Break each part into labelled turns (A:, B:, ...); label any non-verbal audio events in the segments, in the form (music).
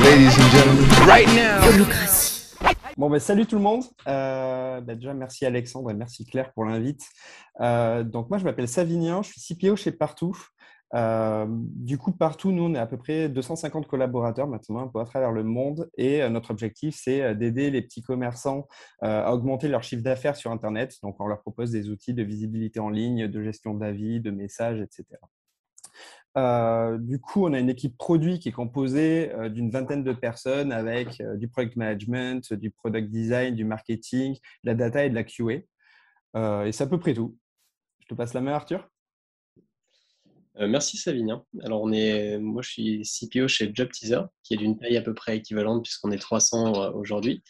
A: ladies and gentlemen, right now.
B: Bon, ben, salut tout le monde. Euh, ben, déjà, merci Alexandre et merci Claire pour l'invite. Euh, donc, moi, je m'appelle Savinien, je suis CPO chez Partout. Euh, du coup, partout, nous, on est à peu près 250 collaborateurs maintenant, un peu à travers le monde. Et notre objectif, c'est d'aider les petits commerçants à augmenter leur chiffre d'affaires sur Internet. Donc, on leur propose des outils de visibilité en ligne, de gestion d'avis, de messages, etc. du coup, on a une équipe produit qui est composée d'une vingtaine de personnes avec du product management, du product design, du marketing, de la data et de la QA. et c'est à peu près tout. Je te passe la main, Arthur.
C: Euh, merci Savinien. Alors on est, moi je suis CPO chez Job Teaser, qui est d'une taille à peu près équivalente puisqu'on est 300 euh, aujourd'hui.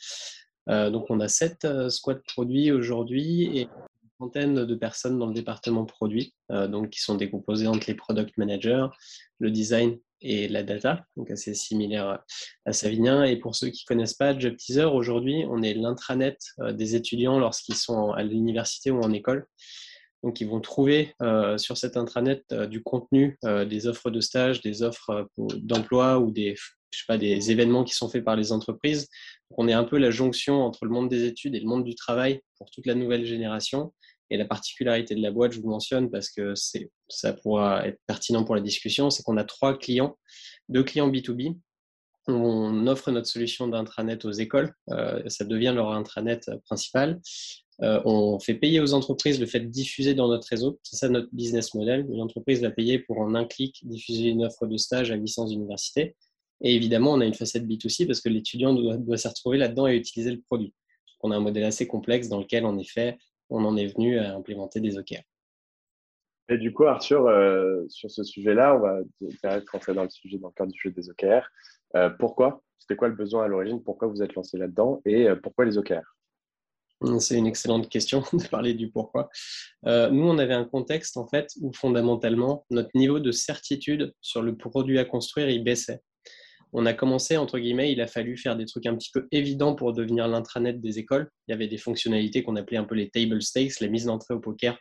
C: Euh, donc on a 7 squads produits aujourd'hui et trentaine de personnes dans le département produit, donc qui sont décomposées entre les product managers, le design et la data, donc assez similaire à Savinien. Et pour ceux qui connaissent pas Job Teaser, aujourd'hui on est l'intranet des étudiants lorsqu'ils sont à l'université ou en école. Donc, ils vont trouver euh, sur cet intranet euh, du contenu, euh, des offres de stage, des offres d'emploi ou des, des événements qui sont faits par les entreprises. on est un peu la jonction entre le monde des études et le monde du travail pour toute la nouvelle génération. Et la particularité de la boîte, je vous mentionne parce que ça pourra être pertinent pour la discussion, c'est qu'on a trois clients, deux clients B2B. On offre notre solution d'intranet aux écoles, ça devient leur intranet principal. Euh, on fait payer aux entreprises le fait de diffuser dans notre réseau. C'est ça notre business model. Une entreprise va payer pour en un clic diffuser une offre de stage à licence d'université. Et évidemment, on a une facette B2C parce que l'étudiant doit, doit s'y retrouver là-dedans et utiliser le produit. on a un modèle assez complexe dans lequel, en effet, on en est venu à implémenter des OKR.
D: Et du coup, Arthur, euh, sur ce sujet-là, on va direct rentrer dans le sujet, dans le cadre du jeu des OKR. Euh, pourquoi? C'était quoi le besoin à l'origine? Pourquoi vous êtes lancé là-dedans? Et pourquoi les OKR
C: Hum, c'est une excellente question (laughs) de parler du pourquoi. Euh, nous, on avait un contexte en fait où fondamentalement notre niveau de certitude sur le produit à construire il baissait. On a commencé entre guillemets, il a fallu faire des trucs un petit peu évidents pour devenir l'intranet des écoles. Il y avait des fonctionnalités qu'on appelait un peu les table stakes, la mise d'entrée au poker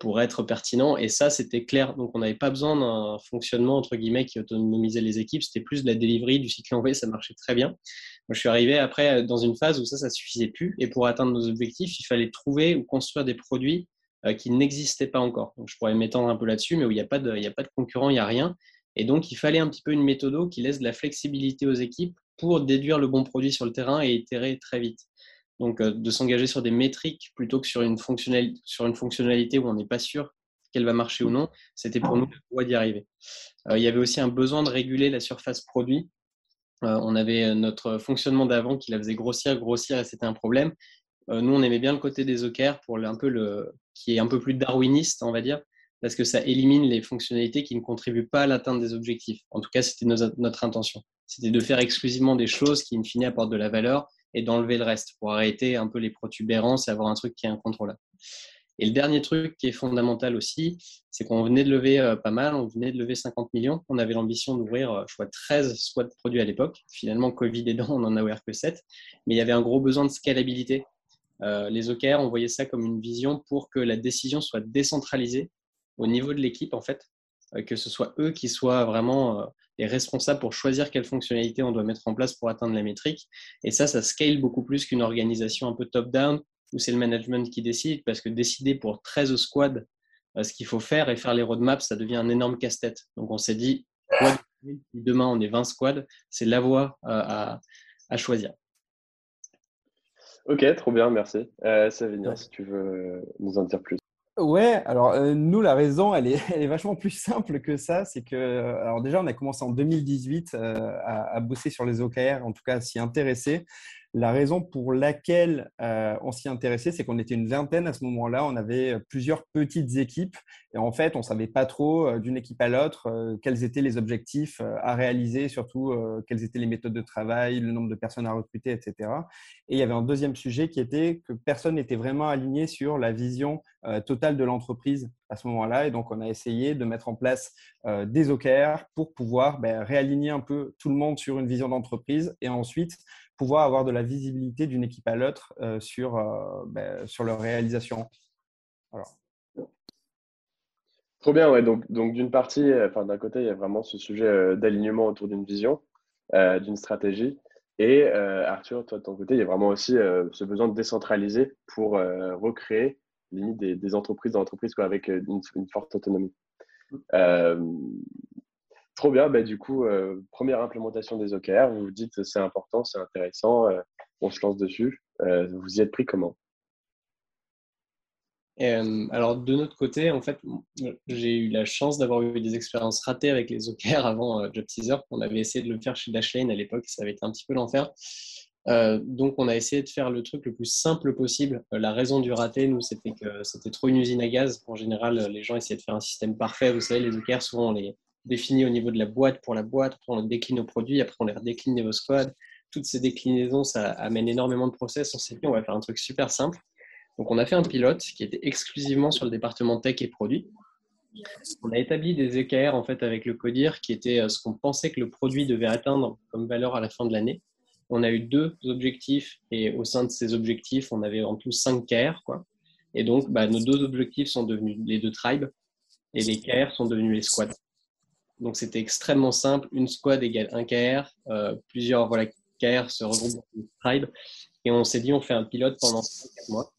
C: pour être pertinent. Et ça, c'était clair. Donc, on n'avait pas besoin d'un fonctionnement, entre guillemets, qui autonomisait les équipes. C'était plus de la délivrerie, du cycle envoyé. Ça marchait très bien. Moi, je suis arrivé après dans une phase où ça, ça suffisait plus. Et pour atteindre nos objectifs, il fallait trouver ou construire des produits euh, qui n'existaient pas encore. Donc, je pourrais m'étendre un peu là-dessus, mais où il n'y a, a pas de concurrent, il n'y a rien. Et donc, il fallait un petit peu une méthode qui laisse de la flexibilité aux équipes pour déduire le bon produit sur le terrain et itérer très vite. Donc, euh, de s'engager sur des métriques plutôt que sur une, fonctionnalité, où on n'est pas sûr qu'elle va marcher ou non, c'était pour nous la voie d'y arriver. Euh, il y avait aussi un besoin de réguler la surface produit. Euh, on avait notre fonctionnement d'avant qui la faisait grossir, grossir, et c'était un problème. nous, on aimait bien le côté des OKR pour un peu le, qui est un peu plus darwiniste, on va dire, parce que ça élimine les fonctionnalités qui ne contribuent pas à l'atteinte des objectifs. En tout cas, c'était notre intention. C'était de faire exclusivement des choses qui, in fine, apportent de la valeur et d'enlever le reste pour arrêter un peu les protubérances et avoir un truc qui est incontrôlable. Et le dernier truc qui est fondamental aussi, c'est qu'on venait de lever euh, pas mal, on venait de lever 50 millions. On avait l'ambition d'ouvrir, euh, je crois, 13 squads produits à l'époque. Finalement, Covid aidant, on en a ouvert que 7. Mais il y avait un gros besoin de scalabilité. Euh, les OKR, on voyait ça comme une vision pour que la décision soit décentralisée au niveau de l'équipe, en fait, que ce soit eux qui soient vraiment est responsable pour choisir quelle fonctionnalité on doit mettre en place pour atteindre la métrique. Et ça, ça scale beaucoup plus qu'une organisation un peu top-down où c'est le management qui décide, parce que décider pour 13 squads euh, ce qu'il faut faire et faire les roadmaps, ça devient un énorme casse-tête. Donc on s'est dit, demain on est 20 squads, c'est la voie euh, à, à, choisir.
D: Ok, trop bien, merci. Euh, si tu veux nous en dire plus.
B: Ouais, alors euh, nous, la raison, (laughs) elle est, vachement plus simple que ça. C'est que, euh, alors déjà, on a commencé en 2018 euh, à, à, bosser sur les OKR, en tout cas à s'y intéresser. La raison pour laquelle euh, on s'y intéressait, c'est qu'on était une vingtaine à ce moment-là. On avait plusieurs petites équipes et en fait, on savait pas trop euh, d'une équipe à l'autre euh, quels étaient les objectifs à réaliser, surtout quelles étaient les méthodes de travail, le nombre de personnes à recruter, etc. Et il y avait un deuxième sujet qui était que personne n'était vraiment aligné sur la vision totale de l'entreprise à ce moment-là. Et donc, on a essayé de mettre en place des OKR pour pouvoir ben, réaligner un peu tout le monde sur une vision d'entreprise et ensuite pouvoir avoir de la visibilité d'une équipe à l'autre euh, sur, euh, ben, sur leur réalisation.
D: Trop bien, ouais. Donc, donc d'une partie, enfin, d'un côté, il y a vraiment ce sujet d'alignement autour d'une vision, d'une stratégie. Et Arthur, toi, de ton côté, il y a vraiment aussi ce besoin de décentraliser pour recréer limite des, des entreprises d'entreprises avec une, une, forte autonomie. Trop bien, bah, du coup, euh, première implémentation des OKR, vous vous dites c'est important, c'est intéressant, euh, on se lance dessus. Euh, vous y êtes pris comment?
C: Alors de notre côté, en fait, j'ai eu la chance d'avoir eu des expériences ratées avec les OKR avant Job Teaser. On avait essayé de le faire chez Dashlane à l'époque, ça avait été un petit peu l'enfer. donc on a essayé de faire le truc le plus simple possible. la raison du raté, nous, c'était que c'était trop une usine à gaz. En général, les gens essayaient de faire un système parfait. Vous savez, les OKR, souvent, on les, définis au niveau de la boîte pour la boîte, après on décline au produit, après on les redécline niveau squad. Toutes ces déclinaisons, ça amène énormément de process. On s'est dit, on va faire un truc super simple. Donc on a fait un pilote qui était exclusivement sur le département tech et produit. On a établi des EKR en fait avec le CODIR qui était euh, ce qu'on pensait que le produit devait atteindre comme valeur à la fin de l'année. On a eu deux objectifs et au sein de ces objectifs, on avait en tout 5 KR. Quoi. Et donc, bah, nos deux objectifs sont devenus les deux tribes et les KR sont devenus les squads. Donc c'était extrêmement simple. Une squad égale un KR. Euh, plusieurs voilà, KR se regroupent dans une tribe. Et on s'est dit, on fait un pilote pendant 4 mois.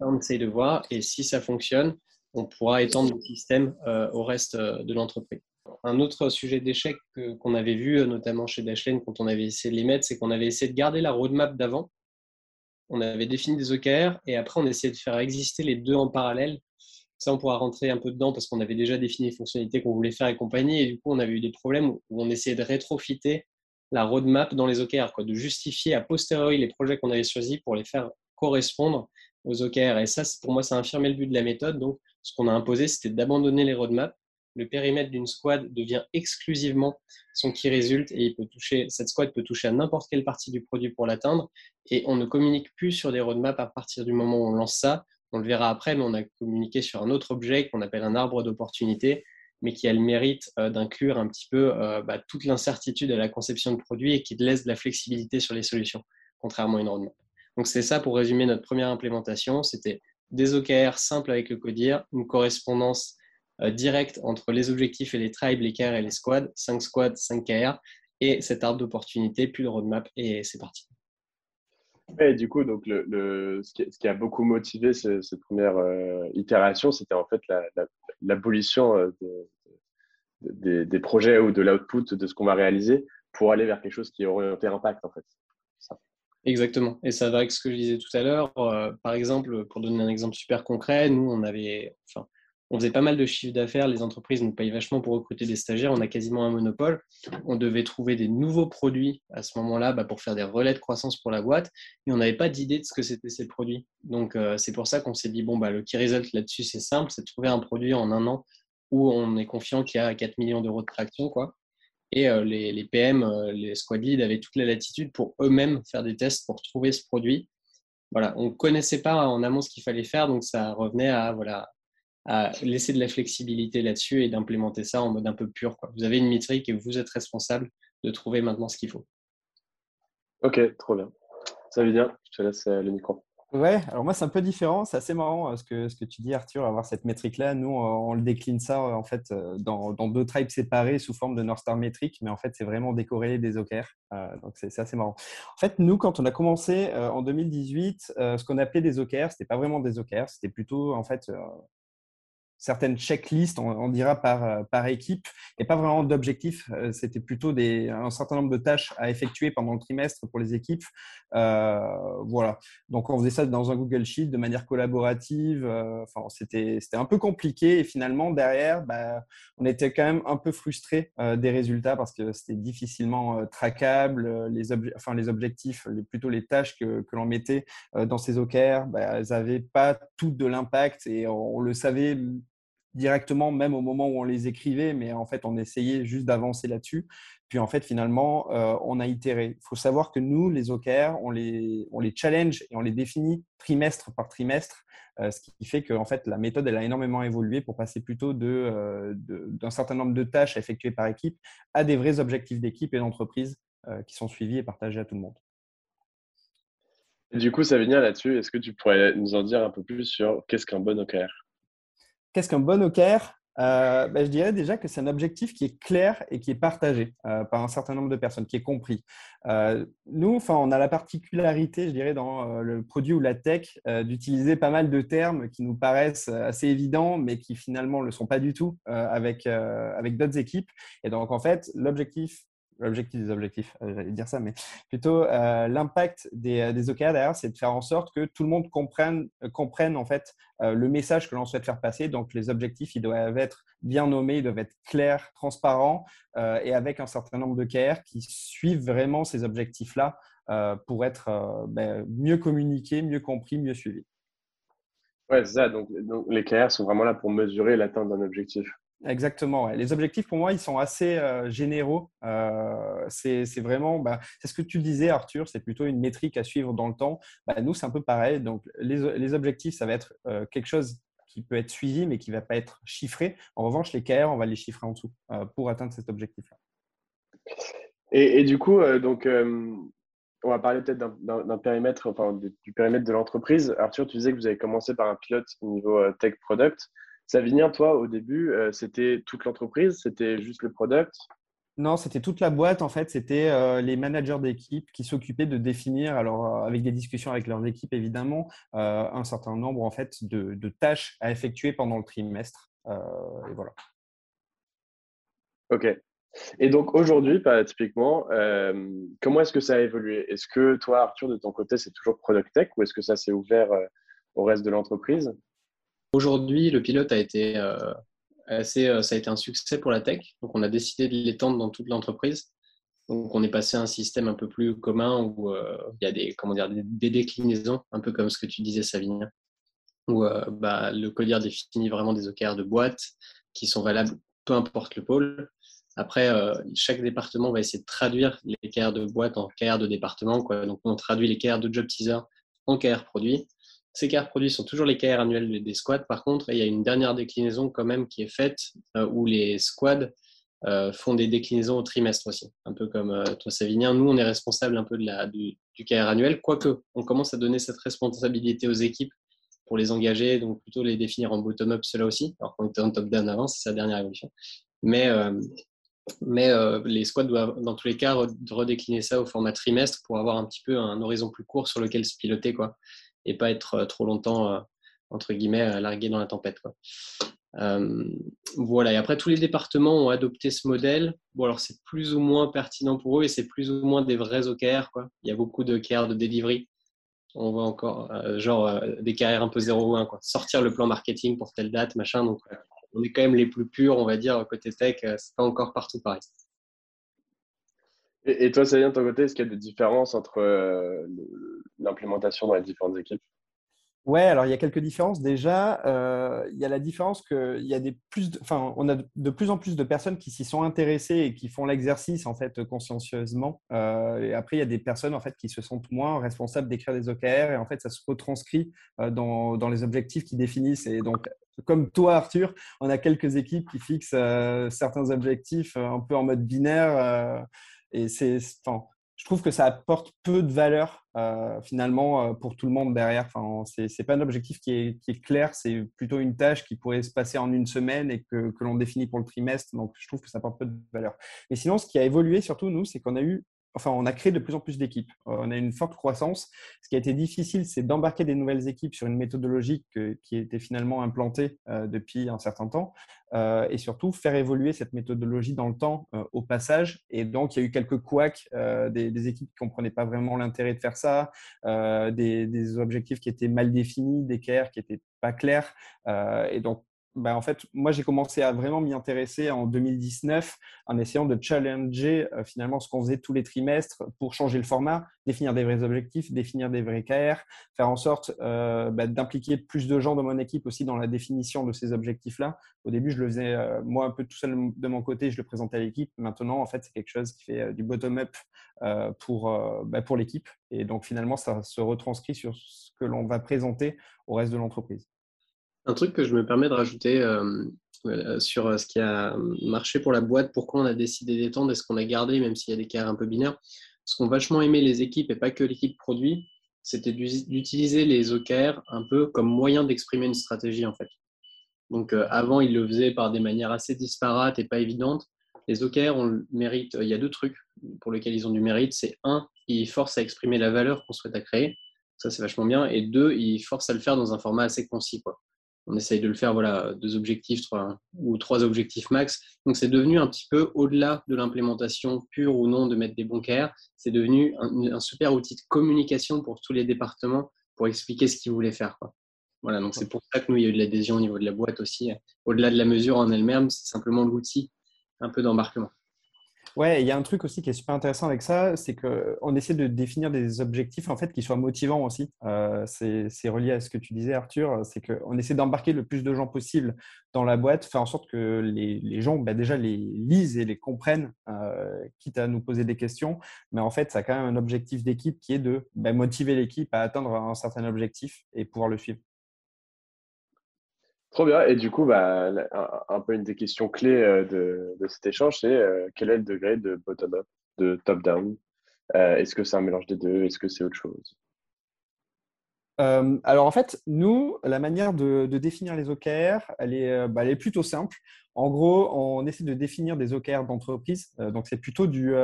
C: On essaye de voir. Et si ça fonctionne, on pourra étendre le système euh, au reste euh, de l'entreprise. Un autre sujet d'échec qu'on avait vu, notamment chez Dashlane, quand on avait essayé de les mettre, c'est qu'on avait essayé de garder la roadmap d'avant. On avait défini des OKR et après on essayait de faire exister les deux en parallèle ça, on pourra rentrer un peu dedans parce qu'on avait déjà défini les fonctionnalités qu'on voulait faire et compagnie. Et du coup, on avait eu des problèmes où on essayait de rétrofiter la roadmap dans les OKR, de justifier a posteriori les projets qu'on avait choisis pour les faire correspondre aux OKR. Et ça, pour moi, ça a infirmé le but de la méthode. Donc, ce qu'on a imposé, c'était d'abandonner les roadmaps. Le périmètre d'une squad devient exclusivement son qui résulte et peut toucher, cette squad peut toucher à n'importe quelle partie du produit pour l'atteindre. Et on ne communique plus sur des roadmaps à partir du moment où on lance ça on le verra après, mais on a communiqué sur un autre objet qu'on appelle un arbre d'opportunité, mais qui a le mérite euh, d'inclure un petit peu euh, bah, toute l'incertitude à la conception de produits et qui laisse de la flexibilité sur les solutions, contrairement à une roadmap. Donc c'est ça pour résumer notre première implémentation. C'était des OKR simples avec le CODIR, une correspondance euh, directe entre les objectifs et les tribes, les KR et les squads, 5 squads, 5 KR, et cet arbre d'opportunité, puis le roadmap, et c'est parti.
D: Et du coup, donc ce, qui, a beaucoup motivé cette première euh, itération, c'était en fait l'abolition la, euh, des, projets ou de l'output de ce qu'on va réaliser pour aller vers quelque chose qui est orienté impact en fait.
C: Exactement. Et ça va avec ce que je disais tout à l'heure. Euh, par exemple, pour donner un exemple super concret, nous, on avait, on faisait pas mal de chiffres d'affaires, les entreprises nous payent vachement pour recruter des stagiaires, on a quasiment un monopole. On devait trouver des nouveaux produits à ce moment-là bah, pour faire des relais de croissance pour la boîte, et on n'avait pas d'idée de ce que c'était ces produits. Donc euh, c'est pour ça qu'on s'est dit, bon, bah, le key result là-dessus, c'est simple, c'est de trouver un produit en un an où on est confiant qu'il y a 4 millions d'euros de traction. Quoi. Et euh, les, PM, euh, les squad leads avaient toute la latitude pour eux-mêmes faire des tests pour trouver ce produit. Voilà, on ne connaissait pas en amont ce qu'il fallait faire, donc ça revenait à voilà, à laisser de la flexibilité là-dessus et d'implémenter ça en mode un peu pur. Quoi. Vous avez une métrique et vous êtes responsable de trouver maintenant ce qu'il faut.
D: Ok, trop bien. Ça veut dire, je te laisse euh, le micro.
B: Ouais, alors moi c'est un peu différent, c'est assez marrant euh, ce que, ce que tu dis Arthur, avoir cette métrique-là. Nous on le décline ça en fait euh, dans, dans, deux tribes séparés sous forme de North Star métrique, mais en fait c'est vraiment décorrélé des OKR, donc c'est assez marrant. En fait nous quand on a commencé en 2018, ce qu'on appelait des OKR, c'était pas vraiment des OKR, c'était plutôt en fait certaines checklists, on, dira par, euh, par équipe, et pas vraiment d'objectifs. Euh, c'était plutôt des, un certain nombre de tâches à effectuer pendant le trimestre pour les équipes. Euh, voilà. Donc, on faisait ça dans un Google Sheet de manière collaborative. enfin, c'était, un peu compliqué. Et finalement, derrière, bah, on était quand même un peu frustré des résultats parce que c'était difficilement traquable. Les, enfin, les objectifs, plutôt les tâches que, l'on mettait dans ces OKR, bah, elles n'avaient pas tout de l'impact et on le savait directement, même au moment où on les écrivait, mais en fait, on essayait juste d'avancer là-dessus. Puis en fait, finalement, euh, on a itéré. Il faut savoir que nous, les OKR, on les, on les challenge et on les définit trimestre par trimestre, euh, ce qui fait que en fait, la méthode, elle a énormément évolué pour passer plutôt euh, de, d'un certain nombre de tâches à effectuer par équipe à des vrais objectifs d'équipe et d'entreprise qui sont suivis et partagés à tout le monde.
D: du coup, dire là-dessus, est-ce que tu pourrais nous en dire un peu plus sur qu'est-ce qu'un bon OKR
B: qu'est-ce qu'un bon OKR euh, bah, je dirais déjà que c'est un objectif qui est clair et qui est partagé euh, par un certain nombre de personnes, qui est compris. Euh, nous, on a la particularité, je dirais, dans le produit ou la tech, d'utiliser pas mal de termes qui nous paraissent assez évidents, mais qui finalement ne le sont pas du tout avec, avec d'autres équipes. Et donc, en fait, l'objectif l'objectif des objectifs, euh, j'allais dire ça, mais plutôt euh, l'impact des, euh, des OKR c'est de faire en sorte que tout le monde comprenne, comprenne en fait le message que l'on souhaite faire passer. Donc les objectifs, ils doivent être bien nommés, ils doivent être clairs, transparents et avec un certain nombre de KR qui suivent vraiment ces objectifs-là pour être ben, mieux communiqués, mieux compris, mieux suivis.
D: Ouais, c'est ça. Donc, donc les KR sont vraiment là pour mesurer l'atteinte d'un objectif.
B: Exactement. Les objectifs, pour moi, ils sont assez euh, généraux. Euh, c'est vraiment, bah, c'est ce que tu disais, Arthur, c'est plutôt une métrique à suivre dans le temps. Bah, nous, c'est un peu pareil. Donc, les, objectifs, ça va être euh, quelque chose qui peut être suivi, mais qui ne va pas être chiffré. En revanche, les KR, on va les chiffrer en dessous pour atteindre cet objectif-là.
D: Et, du coup, donc, on va parler peut-être d'un périmètre, enfin, du périmètre de l'entreprise. Arthur, tu disais que vous avez commencé par un pilote au niveau tech product. Savinien, toi, au début, euh, c'était toute l'entreprise, c'était juste le product?
B: Non, c'était toute la boîte en fait. C'était euh, les managers d'équipe qui s'occupaient de définir, alors euh, avec des discussions avec leurs équipes évidemment, un certain nombre en fait de, tâches à effectuer pendant le trimestre. et voilà.
D: Ok. Et donc aujourd'hui, typiquement, comment est-ce que ça a évolué? Est-ce que toi, Arthur, de ton côté, c'est toujours product tech ou est-ce que ça s'est ouvert au reste de l'entreprise?
C: Aujourd'hui, le pilote a été euh, assez, euh, ça a été un succès pour la tech. Donc, on a décidé de l'étendre dans toute l'entreprise. Donc, on est passé à un système un peu plus commun où euh, il y a des, comment dire, des, déclinaisons, un peu comme ce que tu disais, Savine, où bah, le codir définit vraiment des OKR de boîte qui sont valables peu importe le pôle. Après, chaque département va essayer de traduire les KR de boîte en KR de département. Quoi. Donc, on traduit les KR de job teaser en KR produit. Ces KR produits sont toujours les KR annuels des squads. Par contre, il y a une dernière déclinaison quand même qui est faite euh, où les squads euh, font des déclinaisons au trimestre aussi. Un peu comme euh, toi, Savinien. Nous, on est responsable un peu de la, du, KR annuel, quoique on commence à donner cette responsabilité aux équipes pour les engager, donc plutôt les définir en bottom-up, cela aussi, alors qu'on était en top-down avant, c'est sa dernière évolution. Mais, mais les squads doivent, dans tous les cas, redécliner ça au format trimestre pour avoir un petit peu un horizon plus court sur lequel se piloter. Quoi et pas être euh, trop longtemps, euh, entre guillemets, euh, largué dans la tempête. voilà, et après, tous les départements ont adopté ce modèle. Bon, alors c'est plus ou moins pertinent pour eux et c'est plus ou moins des vrais OKR. Quoi. Il y a beaucoup de OKR de delivery. On voit encore, genre, des KR un peu 0 ou 1. Quoi. Sortir le plan marketing pour telle date, machin. Donc, on est quand même les plus purs, on va dire, côté tech. c'est pas encore partout pareil.
D: Et, toi, ça vient de ton côté, est-ce qu'il y a des différences entre l'implémentation dans les différentes équipes?
B: Ouais, alors il y a quelques différences. Déjà, euh, il y a la différence qu'il y a des plus, enfin, on a de plus en plus de personnes qui s'y sont intéressées et qui font l'exercice en fait consciencieusement. Euh, et après, il y a des personnes en fait qui se sentent moins responsables d'écrire des OKR et en fait, ça se retranscrit euh, dans, dans les objectifs qu'ils définissent. Et donc, comme toi, Arthur, on a quelques équipes qui fixent certains objectifs un peu en mode binaire. Et c'est, je trouve que ça apporte peu de valeur euh, finalement euh, pour tout le monde derrière. Enfin, ce n'est pas un objectif qui est, qui est clair, c'est plutôt une tâche qui pourrait se passer en une semaine et que, que l'on définit pour le trimestre. Donc, je trouve que ça apporte peu de valeur. Mais sinon, ce qui a évolué surtout, nous, c'est qu'on a eu enfin, on a créé de plus en plus d'équipes. Euh, on a une forte croissance. Ce qui a été difficile, c'est d'embarquer des nouvelles équipes sur une méthodologie qui était finalement implantée euh, depuis un certain temps euh, et surtout faire évoluer cette méthodologie dans le temps au passage. Et donc, il y a eu quelques couacs, des, équipes qui ne comprenaient pas vraiment l'intérêt de faire ça, des, objectifs qui étaient mal définis, des KR qui n'étaient pas clairs. et donc, bah, en fait, moi, j'ai commencé à vraiment m'y intéresser en 2019 en essayant de challenger euh, finalement ce qu'on faisait tous les trimestres pour changer le format, définir des vrais objectifs, définir des vrais KR, faire en sorte euh, bah, d'impliquer plus de gens dans mon équipe aussi dans la définition de ces objectifs-là. Au début, je le faisais euh, moi un peu tout seul de mon côté, je le présentais à l'équipe. Maintenant, en fait, c'est quelque chose qui fait du bottom-up pour, bah, pour l'équipe. Et donc, finalement, ça se retranscrit sur ce que l'on va présenter au reste de l'entreprise.
C: Un truc que je me permets de rajouter euh, euh, sur euh, ce qui a marché pour la boîte, pourquoi on a décidé d'étendre et ce qu'on a gardé, même s'il y a des cas un peu binaires. Ce qu'ont vachement aimé les équipes et pas que l'équipe produit, c'était d'utiliser les OKR un peu comme moyen d'exprimer une stratégie en fait. Donc avant, ils le faisaient par des manières assez disparates et pas évidentes. Les OKR ont le mérite, il y a deux trucs pour lesquels ils ont du mérite. C'est un, ils forcent à exprimer la valeur qu'on souhaite à créer. Ça, c'est vachement bien. Et deux, ils forcent à le faire dans un format assez concis. Quoi. On essaye de le faire, voilà, deux objectifs trois, ou trois objectifs max. Donc, c'est devenu un petit peu au-delà de l'implémentation pure ou non de mettre des KR. C'est devenu un, super outil de communication pour tous les départements pour expliquer ce qu'ils voulaient faire. Voilà, donc c'est pour ça que nous, il y a eu de l'adhésion au niveau de la boîte aussi. Au-delà de la mesure en elle-même, c'est simplement l'outil un peu d'embarquement.
B: Ouais, il y a un truc aussi qui est super intéressant avec ça, c'est qu'on essaie de définir des objectifs en fait qui soient motivants aussi. Euh, c'est relié à ce que tu disais, Arthur, c'est qu'on essaie d'embarquer le plus de gens possible dans la boîte, faire en sorte que les, gens bah, déjà les lisent et les comprennent, euh, quitte à nous poser des questions. Mais en fait, ça a quand même un objectif d'équipe qui est de bah, motiver l'équipe à atteindre un certain objectif et pouvoir le suivre.
D: Trop bien. Et du coup, bah, un, peu une des questions clés euh, de, cet échange, c'est euh, quel est le degré de bottom-up, de top-down? Euh, Est-ce que c'est un mélange des deux? Est-ce que c'est autre chose?
B: Alors en fait, nous, la manière de, définir les OKR, elle est, bah, elle est, plutôt simple. En gros, on essaie de définir des OKR d'entreprise. donc c'est plutôt du,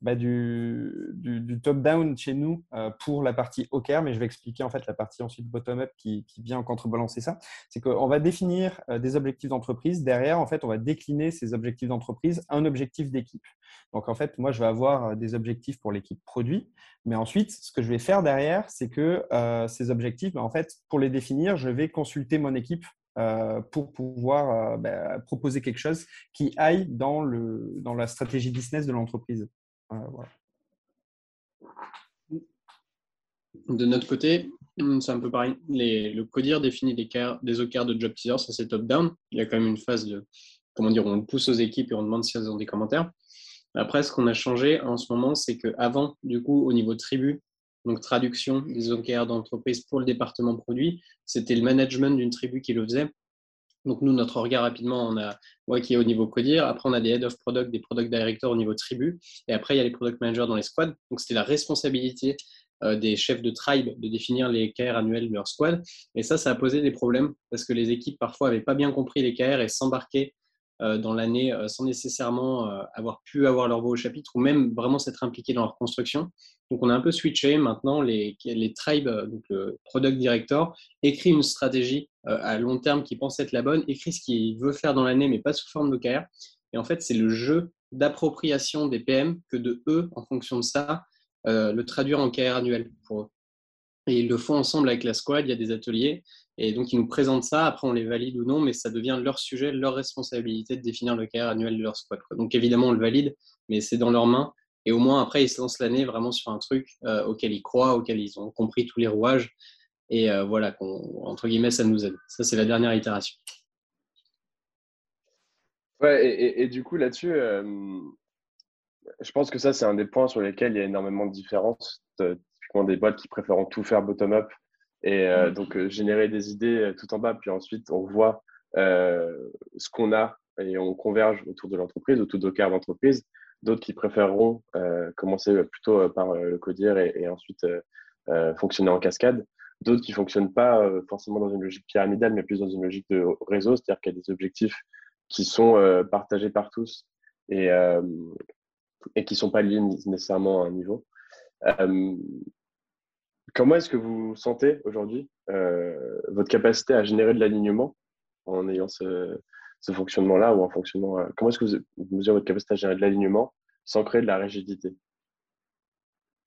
B: bah, du, top-down chez nous euh, pour la partie OKR, mais je vais expliquer en fait la partie ensuite bottom-up qui, qui, vient contrebalancer ça. C'est qu'on va définir euh, des objectifs d'entreprise. Derrière, en fait, on va décliner ces objectifs d'entreprise un objectif d'équipe. Donc en fait, moi, je vais avoir euh, des objectifs pour l'équipe produit, mais ensuite, ce que je vais faire derrière, c'est que ces objectifs, bah, en fait, pour les définir, je vais consulter mon équipe pour pouvoir bah, proposer quelque chose qui aille dans, le, dans la stratégie business de l'entreprise.
C: De notre côté, hmm, c'est un peu pareil. le CODIR définit des, OKR de job teaser, ça c'est top-down. Il y a quand même une phase de, comment dire, on pousse aux équipes et on demande si elles ont des commentaires. Après, ce qu'on a changé en ce moment, c'est qu'avant, du coup, au niveau tribu, donc traduction des OKR d'entreprise pour le département produit, c'était le management d'une tribu qui le faisait. Donc nous, notre regard rapidement, on a moi qui est au niveau codir. Après, on a des head of product, des product directors au niveau tribu. Et après, il y a les product managers dans les squads. Donc c'était la responsabilité euh, des chefs de tribe de définir les KR annuels de leur squad. Et ça, ça a posé des problèmes parce que les équipes parfois n'avaient pas bien compris les KR et s'embarquaient dans l'année euh, sans nécessairement euh, avoir pu avoir leur voix au chapitre ou même vraiment s'être impliqué dans leur construction. Donc on a un peu switché. Maintenant, les, tribes, donc le product director, écrit une stratégie à long terme qui pense être la bonne, écrit ce qu'il veut faire dans l'année, mais pas sous forme de KR. Et en fait, c'est le jeu d'appropriation des PM que de eux, en fonction de ça, le traduire en KR annuel pour eux. Et ils le font ensemble avec la squad, il y a des ateliers. Et donc, ils nous présentent ça. Après, on les valide ou non, mais ça devient leur sujet, leur responsabilité de définir le KR annuel de leur squad. Donc, évidemment, on le valide, mais c'est dans leurs mains. Et au moins, après, ils se lancent l'année vraiment sur un truc euh, auquel ils croient, auquel ils ont compris tous les rouages. Et euh, voilà, entre guillemets, ça nous aide. Ça, c'est la dernière itération.
D: Ouais, et, du coup, là-dessus, euh, je pense que ça, c'est un des points sur lesquels il y a énormément de différences. typiquement, des boîtes qui préfèrent tout faire bottom-up et euh, donc, euh, générer des idées euh, tout en bas, puis ensuite, on voit ce qu'on a et on converge autour de l'entreprise, autour de cas d'entreprise. D'autres qui préféreront commencer plutôt par le codir et, ensuite fonctionner en cascade. D'autres qui ne fonctionnent pas forcément dans une logique pyramidale, mais plus dans une logique de réseau, c'est-à-dire qu'il y a des objectifs qui sont partagés par tous et, et qui ne sont pas liés nécessairement à un niveau. Comment est-ce que vous sentez aujourd'hui euh, votre capacité à générer de l'alignement en ayant ce, fonctionnement-là ou en fonctionnant euh, Comment est-ce que vous, mesurez votre capacité à générer de l'alignement sans créer de la rigidité?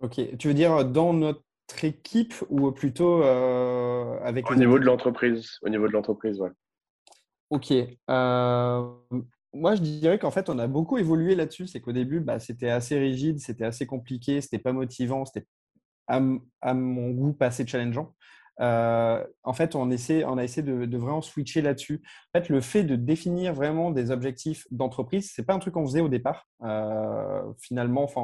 B: Ok, tu veux dire dans notre équipe ou plutôt euh, avec
D: au niveau de l'entreprise Au niveau de l'entreprise, ouais.
B: Ok. moi, je dirais qu'en fait, on a beaucoup évolué là-dessus. C'est qu'au début, bah, c'était assez rigide, c'était assez compliqué, c'était pas motivant, c'était à, mon goût assez challengeant. Euh, en fait, on a essayé de, vraiment switcher là-dessus. En fait, le fait de définir vraiment des objectifs d'entreprise, c'est pas un truc qu'on faisait au départ. Euh, finalement, enfin,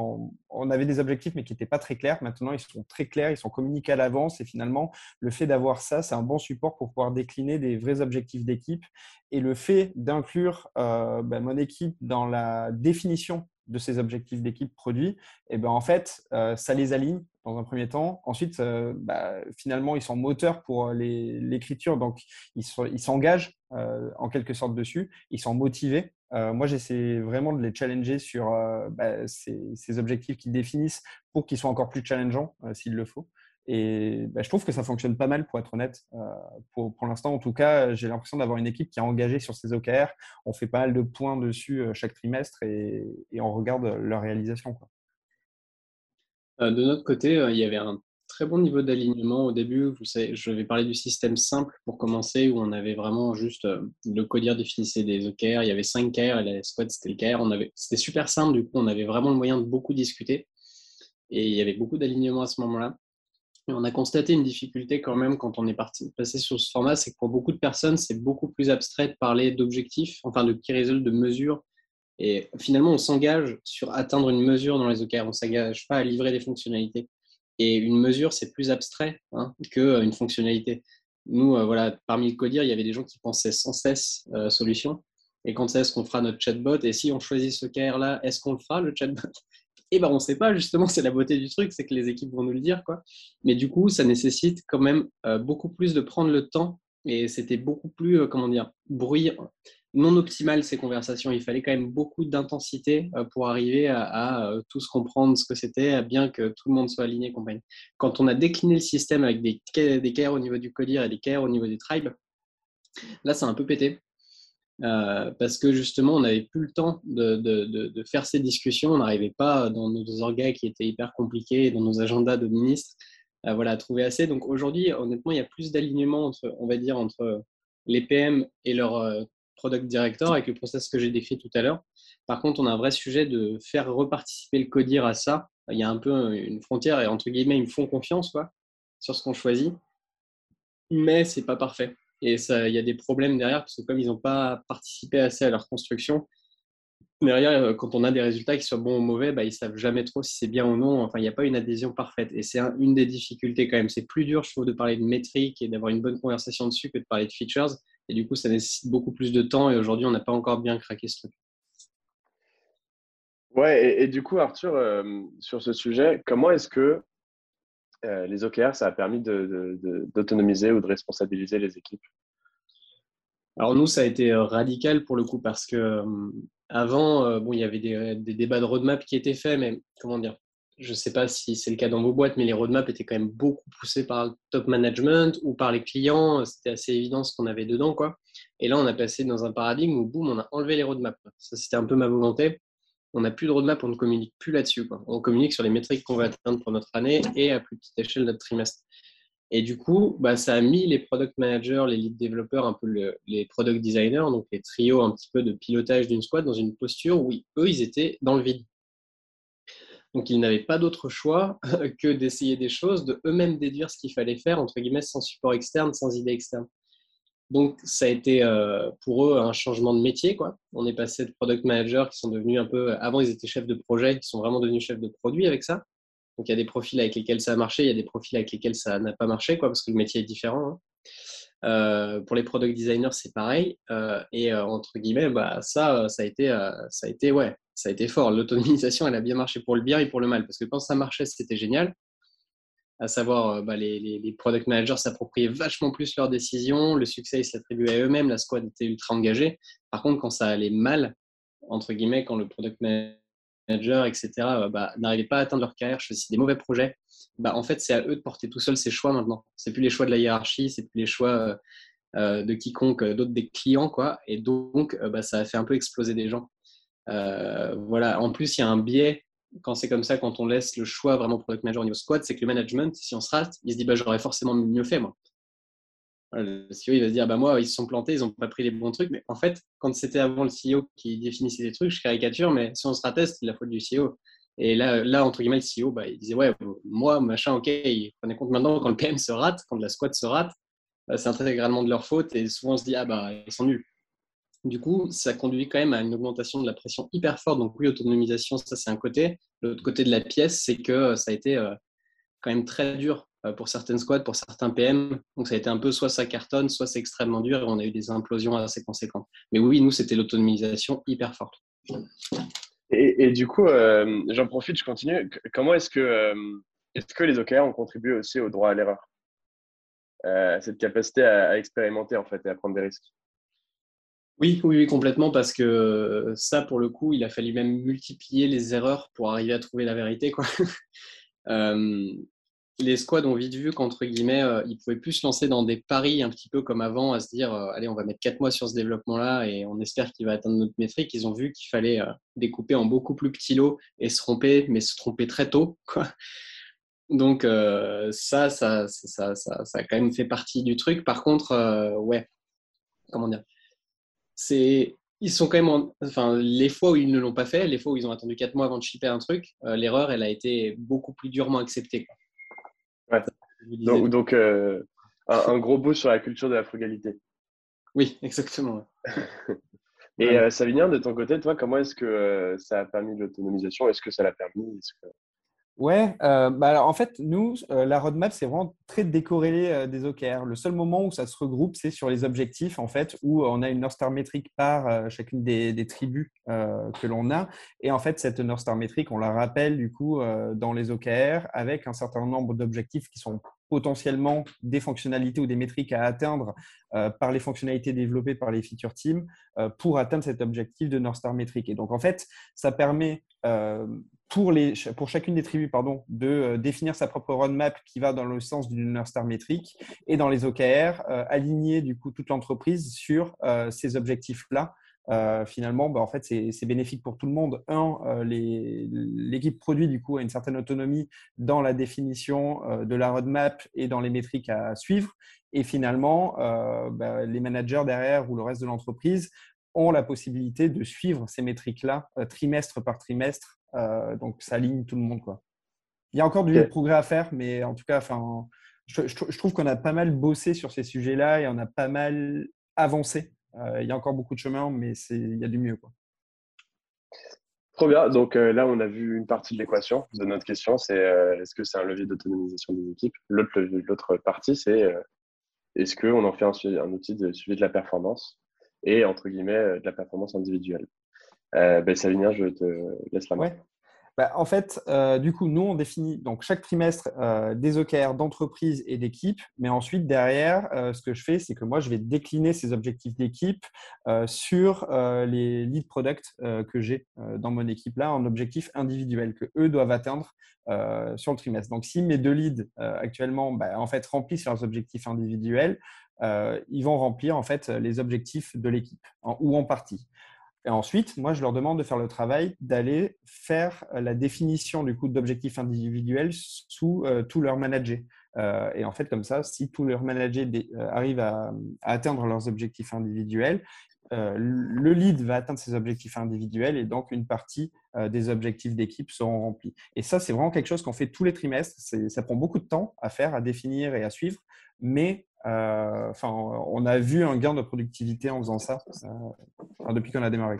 B: on avait des objectifs, mais qui n'étaient pas très clairs. Maintenant, ils sont très clairs, ils sont communiqués à l'avance. Et finalement, le fait d'avoir ça, c'est un bon support pour pouvoir décliner des vrais objectifs d'équipe. Et le fait d'inclure euh, ben, mon équipe dans la définition de ces objectifs d'équipe produits, et eh ben en fait, ça les aligne dans un premier temps. Ensuite, bah, finalement, ils sont moteurs pour l'écriture, donc ils s'engagent en quelque sorte dessus, ils sont motivés. moi, j'essaie vraiment de les challenger sur bah, ces, objectifs qu'ils définissent pour qu'ils soient encore plus challengeants s'il le faut. Et bah, je trouve que ça fonctionne pas mal, pour être honnête. pour, pour l'instant, en tout cas, j'ai l'impression d'avoir une équipe qui est engagée sur ces OKR. On fait pas mal de points dessus chaque trimestre et, et on regarde leur réalisation. Quoi.
C: Euh, de notre côté, euh, il y avait un très bon niveau d'alignement au début. Vous savez, je vais parler du système simple pour commencer, où on avait vraiment juste euh, le codir définissait des OKR. Il y avait 5 KR et la squad, c'était le c'était super simple, du coup, on avait vraiment le moyen de beaucoup discuter. Et il y avait beaucoup d'alignement à ce moment-là. On a constaté une difficulté quand même quand on est parti, passé sur ce format, c'est que pour beaucoup de personnes, c'est beaucoup plus abstrait de parler d'objectifs, enfin de key results, de mesures, et finalement, on s'engage sur atteindre une mesure dans les OKR, on ne s'engage pas à livrer des fonctionnalités. Et une mesure, c'est plus abstrait hein, qu'une fonctionnalité. Nous, euh, voilà, parmi le codir, il y avait des gens qui pensaient sans cesse euh, solution. Et quand est-ce qu'on fera notre chatbot? Et si on choisit ce OKR-là, est-ce qu'on le fera, le chatbot? (laughs) Eh ben, on ne sait pas, justement, c'est la beauté du truc, c'est que les équipes vont nous le dire. Quoi. Mais du coup, ça nécessite quand même euh, beaucoup plus de prendre le temps. Et c'était beaucoup plus, comment dire, bruyant non optimales ces conversations. Il fallait quand même beaucoup d'intensité euh, pour arriver à, euh, tous comprendre ce que c'était, bien que tout le monde soit aligné compagnie. Quand on a décliné le système avec des, des KR au niveau du codir et des KR au niveau des tribes, là, c'est un peu pété. Euh, parce que justement, on n'avait plus le temps de, faire ces discussions. On n'arrivait pas dans nos orgas qui étaient hyper compliqués, dans nos agendas de ministres, voilà, trouver assez. Donc aujourd'hui, honnêtement, il y a plus d'alignement entre, on va dire, entre les PM et leurs product director avec le process que j'ai décrit tout à l'heure. Par contre, on a un vrai sujet de faire reparticiper le codir à ça. Il y a un peu une frontière et entre guillemets, ils me font confiance quoi, sur ce qu'on choisit. Mais c'est pas parfait. Et ça, il y a des problèmes derrière parce que comme ils n'ont pas participé assez à leur construction, derrière, euh, quand on a des résultats qui soient bons ou mauvais, bah, ils savent jamais trop si c'est bien ou non. Enfin, il n'y a pas une adhésion parfaite. Et c'est une des difficultés quand même. C'est plus dur, je trouve, de parler de métriques et d'avoir une bonne conversation dessus que de parler de features. Et du coup, ça nécessite beaucoup plus de temps. Et aujourd'hui, on n'a pas encore bien craqué ce truc.
D: Ouais, et, du coup, Arthur, euh, sur ce sujet, comment est-ce que euh, les OKR, ça a permis d'autonomiser ou de responsabiliser les équipes?
C: Alors nous, ça a été euh, radical pour le coup parce que avant, bon, il y avait des, des, débats de roadmap qui étaient faits, mais comment dire je ne sais pas si c'est le cas dans vos boîtes, mais les roadmaps étaient quand même beaucoup poussés par le top management ou par les clients. C'était assez évident ce qu'on avait dedans. Quoi. Et là, on a passé dans un paradigme où, boum, on a enlevé les roadmaps. Ça, c'était un peu ma volonté. On n'a plus de roadmap, on ne communique plus là-dessus. On communique sur les métriques qu'on va atteindre pour notre année et à plus petite échelle notre trimestre. Et du coup, bah, ça a mis les product managers, les lead développeurs, un peu les product designers, donc les trios un petit peu de pilotage d'une squad, dans une posture où eux, ils étaient dans le vide. Donc, ils n'avaient pas d'autre choix (laughs) que d'essayer des choses, de eux-mêmes déduire ce qu'il fallait faire, entre guillemets, sans support externe, sans idée externe. Donc, ça a été euh, pour eux un changement de métier. Quoi. On est passé de product managers qui sont devenus un peu. Avant, ils étaient chefs de projet, qui sont vraiment devenus chefs de produit avec ça. Donc, il y a des profils avec lesquels ça a marché, il y a des profils avec lesquels ça n'a pas marché, quoi, parce que le métier est différent. Hein. Euh, pour les product designers, c'est pareil. Euh, et entre guillemets, bah, ça, ça a été, ça a été ouais, ça a été fort. L'autonomisation, elle a bien marché pour le bien et pour le mal. Parce que quand ça marchait, c'était génial. À savoir, euh, bah, les, product managers s'appropriaient vachement plus leurs décisions. Le succès, ils s'attribuaient à eux-mêmes. La squad était ultra engagée. Par contre, quand ça allait mal, entre guillemets, quand le product manager, etc., euh, bah, n'arrivait pas à atteindre leur carrière, choisissait des mauvais projets, bah, en fait, c'est à eux de porter tout seul ces choix maintenant. C'est plus les choix de la hiérarchie, c'est plus les choix euh, de quiconque d'autres des clients, quoi. Et donc, bah, ça a fait un peu exploser des gens. Euh, voilà. En plus, il y a un biais quand c'est comme ça, quand on laisse le choix vraiment product manager au niveau squad, c'est que le management, si on se rate, il se dit bah, j'aurais forcément mieux fait moi. Le CEO il va se dire bah moi ils se sont plantés, ils n'ont pas pris les bons trucs, mais en fait quand c'était avant le CEO qui définissait des trucs, je caricature, mais si on se ratait, c'était la faute du CEO. Et là, là entre guillemets, le CEO, bah, il disait ouais moi machin ok, il prenait compte maintenant quand le PM se rate, quand la squad se rate, bah, c'est intégralement de leur faute et souvent on se dit ah bah ils sont nuls. Du coup, ça conduit quand même à une augmentation de la pression hyper forte. Donc oui, autonomisation, ça c'est un côté. L'autre côté de la pièce, c'est que euh, ça a été euh, quand même très dur pour certaines squads, pour certains PM. Donc ça a été un peu soit ça cartonne, soit c'est extrêmement dur et on a eu des implosions assez conséquentes. Mais oui, nous, c'était l'autonomisation hyper forte.
D: Et, du coup, j'en profite, je continue. Comment est-ce que est-ce que les OKR ont contribué aussi au droit à l'erreur? Cette capacité à, expérimenter en fait et à prendre des risques
C: oui, oui, complètement, parce que ça, pour le coup, il a fallu même multiplier les erreurs pour arriver à trouver la vérité. Quoi. (laughs) les squads ont vite vu qu'entre guillemets, euh, ils pouvaient plus se lancer dans des paris un petit peu comme avant, à se dire, euh, allez, on va mettre quatre mois sur ce développement-là et on espère qu'il va atteindre notre métrique. Ils ont vu qu'il fallait euh, découper en beaucoup plus petits lots et se tromper, mais se tromper très tôt. Donc ça ça, ça, ça, ça, a quand même fait partie du truc. Par contre, ouais, comment dire, c'est ils sont quand même, enfin, les fois où ils ne l'ont pas fait, les fois où ils ont attendu quatre mois avant de shipper un truc, l'erreur, elle a été beaucoup plus durement acceptée.
D: Donc, euh, un, gros bout sur la culture de la frugalité.
C: Oui, (laughs) exactement.
D: Et euh, Savinien, de ton côté, toi, comment est-ce que euh, ça a permis l'autonomisation? Est-ce que ça l'a permis?
B: Ouais, euh, bah alors en fait, nous, euh, la roadmap, c'est vraiment très décorrélé euh, des OKR. Le seul moment où ça se regroupe, c'est sur les objectifs, en fait, où on a une North Star métrique par chacune des, des tribus que l'on a. Et en fait, cette North Star métrique, on la rappelle du coup dans les OKR avec un certain nombre d'objectifs qui sont potentiellement des fonctionnalités ou des métriques à atteindre par les fonctionnalités développées par les feature teams pour atteindre cet objectif de North Star métrique. Et donc, en fait, ça permet pour, les, pour chacune des tribus pardon, de euh, définir sa propre roadmap qui va dans le sens d'une North Star métrique et dans les OKR, euh, aligner du toute l'entreprise sur euh, ces objectifs-là. Finalement, bah, en fait, c'est bénéfique pour tout le monde. Un, l'équipe produit du coup a une certaine autonomie dans la définition de la roadmap et dans les métriques à suivre. Et finalement, bah, les managers derrière ou le reste de l'entreprise ont la possibilité de suivre ces métriques-là trimestre par trimestre euh, donc, ça aligne tout le monde. Quoi. Il y a encore du progrès à faire, mais en tout cas, enfin, je, je, trouve qu'on a pas mal bossé sur ces sujets-là et on a pas mal avancé. Euh, il y a encore beaucoup de chemin, mais il y a du mieux. Quoi.
D: Trop bien. Donc euh, là, on a vu une partie de l'équation de notre question, c'est est-ce que c'est un levier d'autonomisation des équipes? L'autre partie, c'est est-ce qu'on en fait un, un, outil de suivi de la performance et, entre guillemets, de la performance individuelle? Euh, ben, Savinien, je te laisse la main.
B: Bah, en fait, euh, du coup, nous, on définit donc chaque trimestre euh, des OKR d'entreprise et d'équipe. Mais ensuite, derrière, ce que je fais, c'est que moi, je vais décliner ces objectifs d'équipe sur les lead products que j'ai dans mon équipe-là en objectifs individuels que eux doivent atteindre sur le trimestre. Donc, si mes deux leads actuellement bah, en fait, remplissent leurs objectifs individuels, ils vont remplir en fait les objectifs de l'équipe ou en partie. Et ensuite, moi, je leur demande de faire le travail d'aller faire euh, la définition du coup d'objectifs individuels sous euh, tous leurs managers. Euh, et en fait, comme ça, si tous leurs managers arrivent à, atteindre leurs objectifs individuels, le lead va atteindre ses objectifs individuels et donc une partie des objectifs d'équipe seront remplis. Et ça, c'est vraiment quelque chose qu'on fait tous les trimestres. Ça prend beaucoup de temps à faire, à définir et à suivre, mais enfin, on a vu un gain de productivité en faisant ça euh, depuis qu'on a démarré.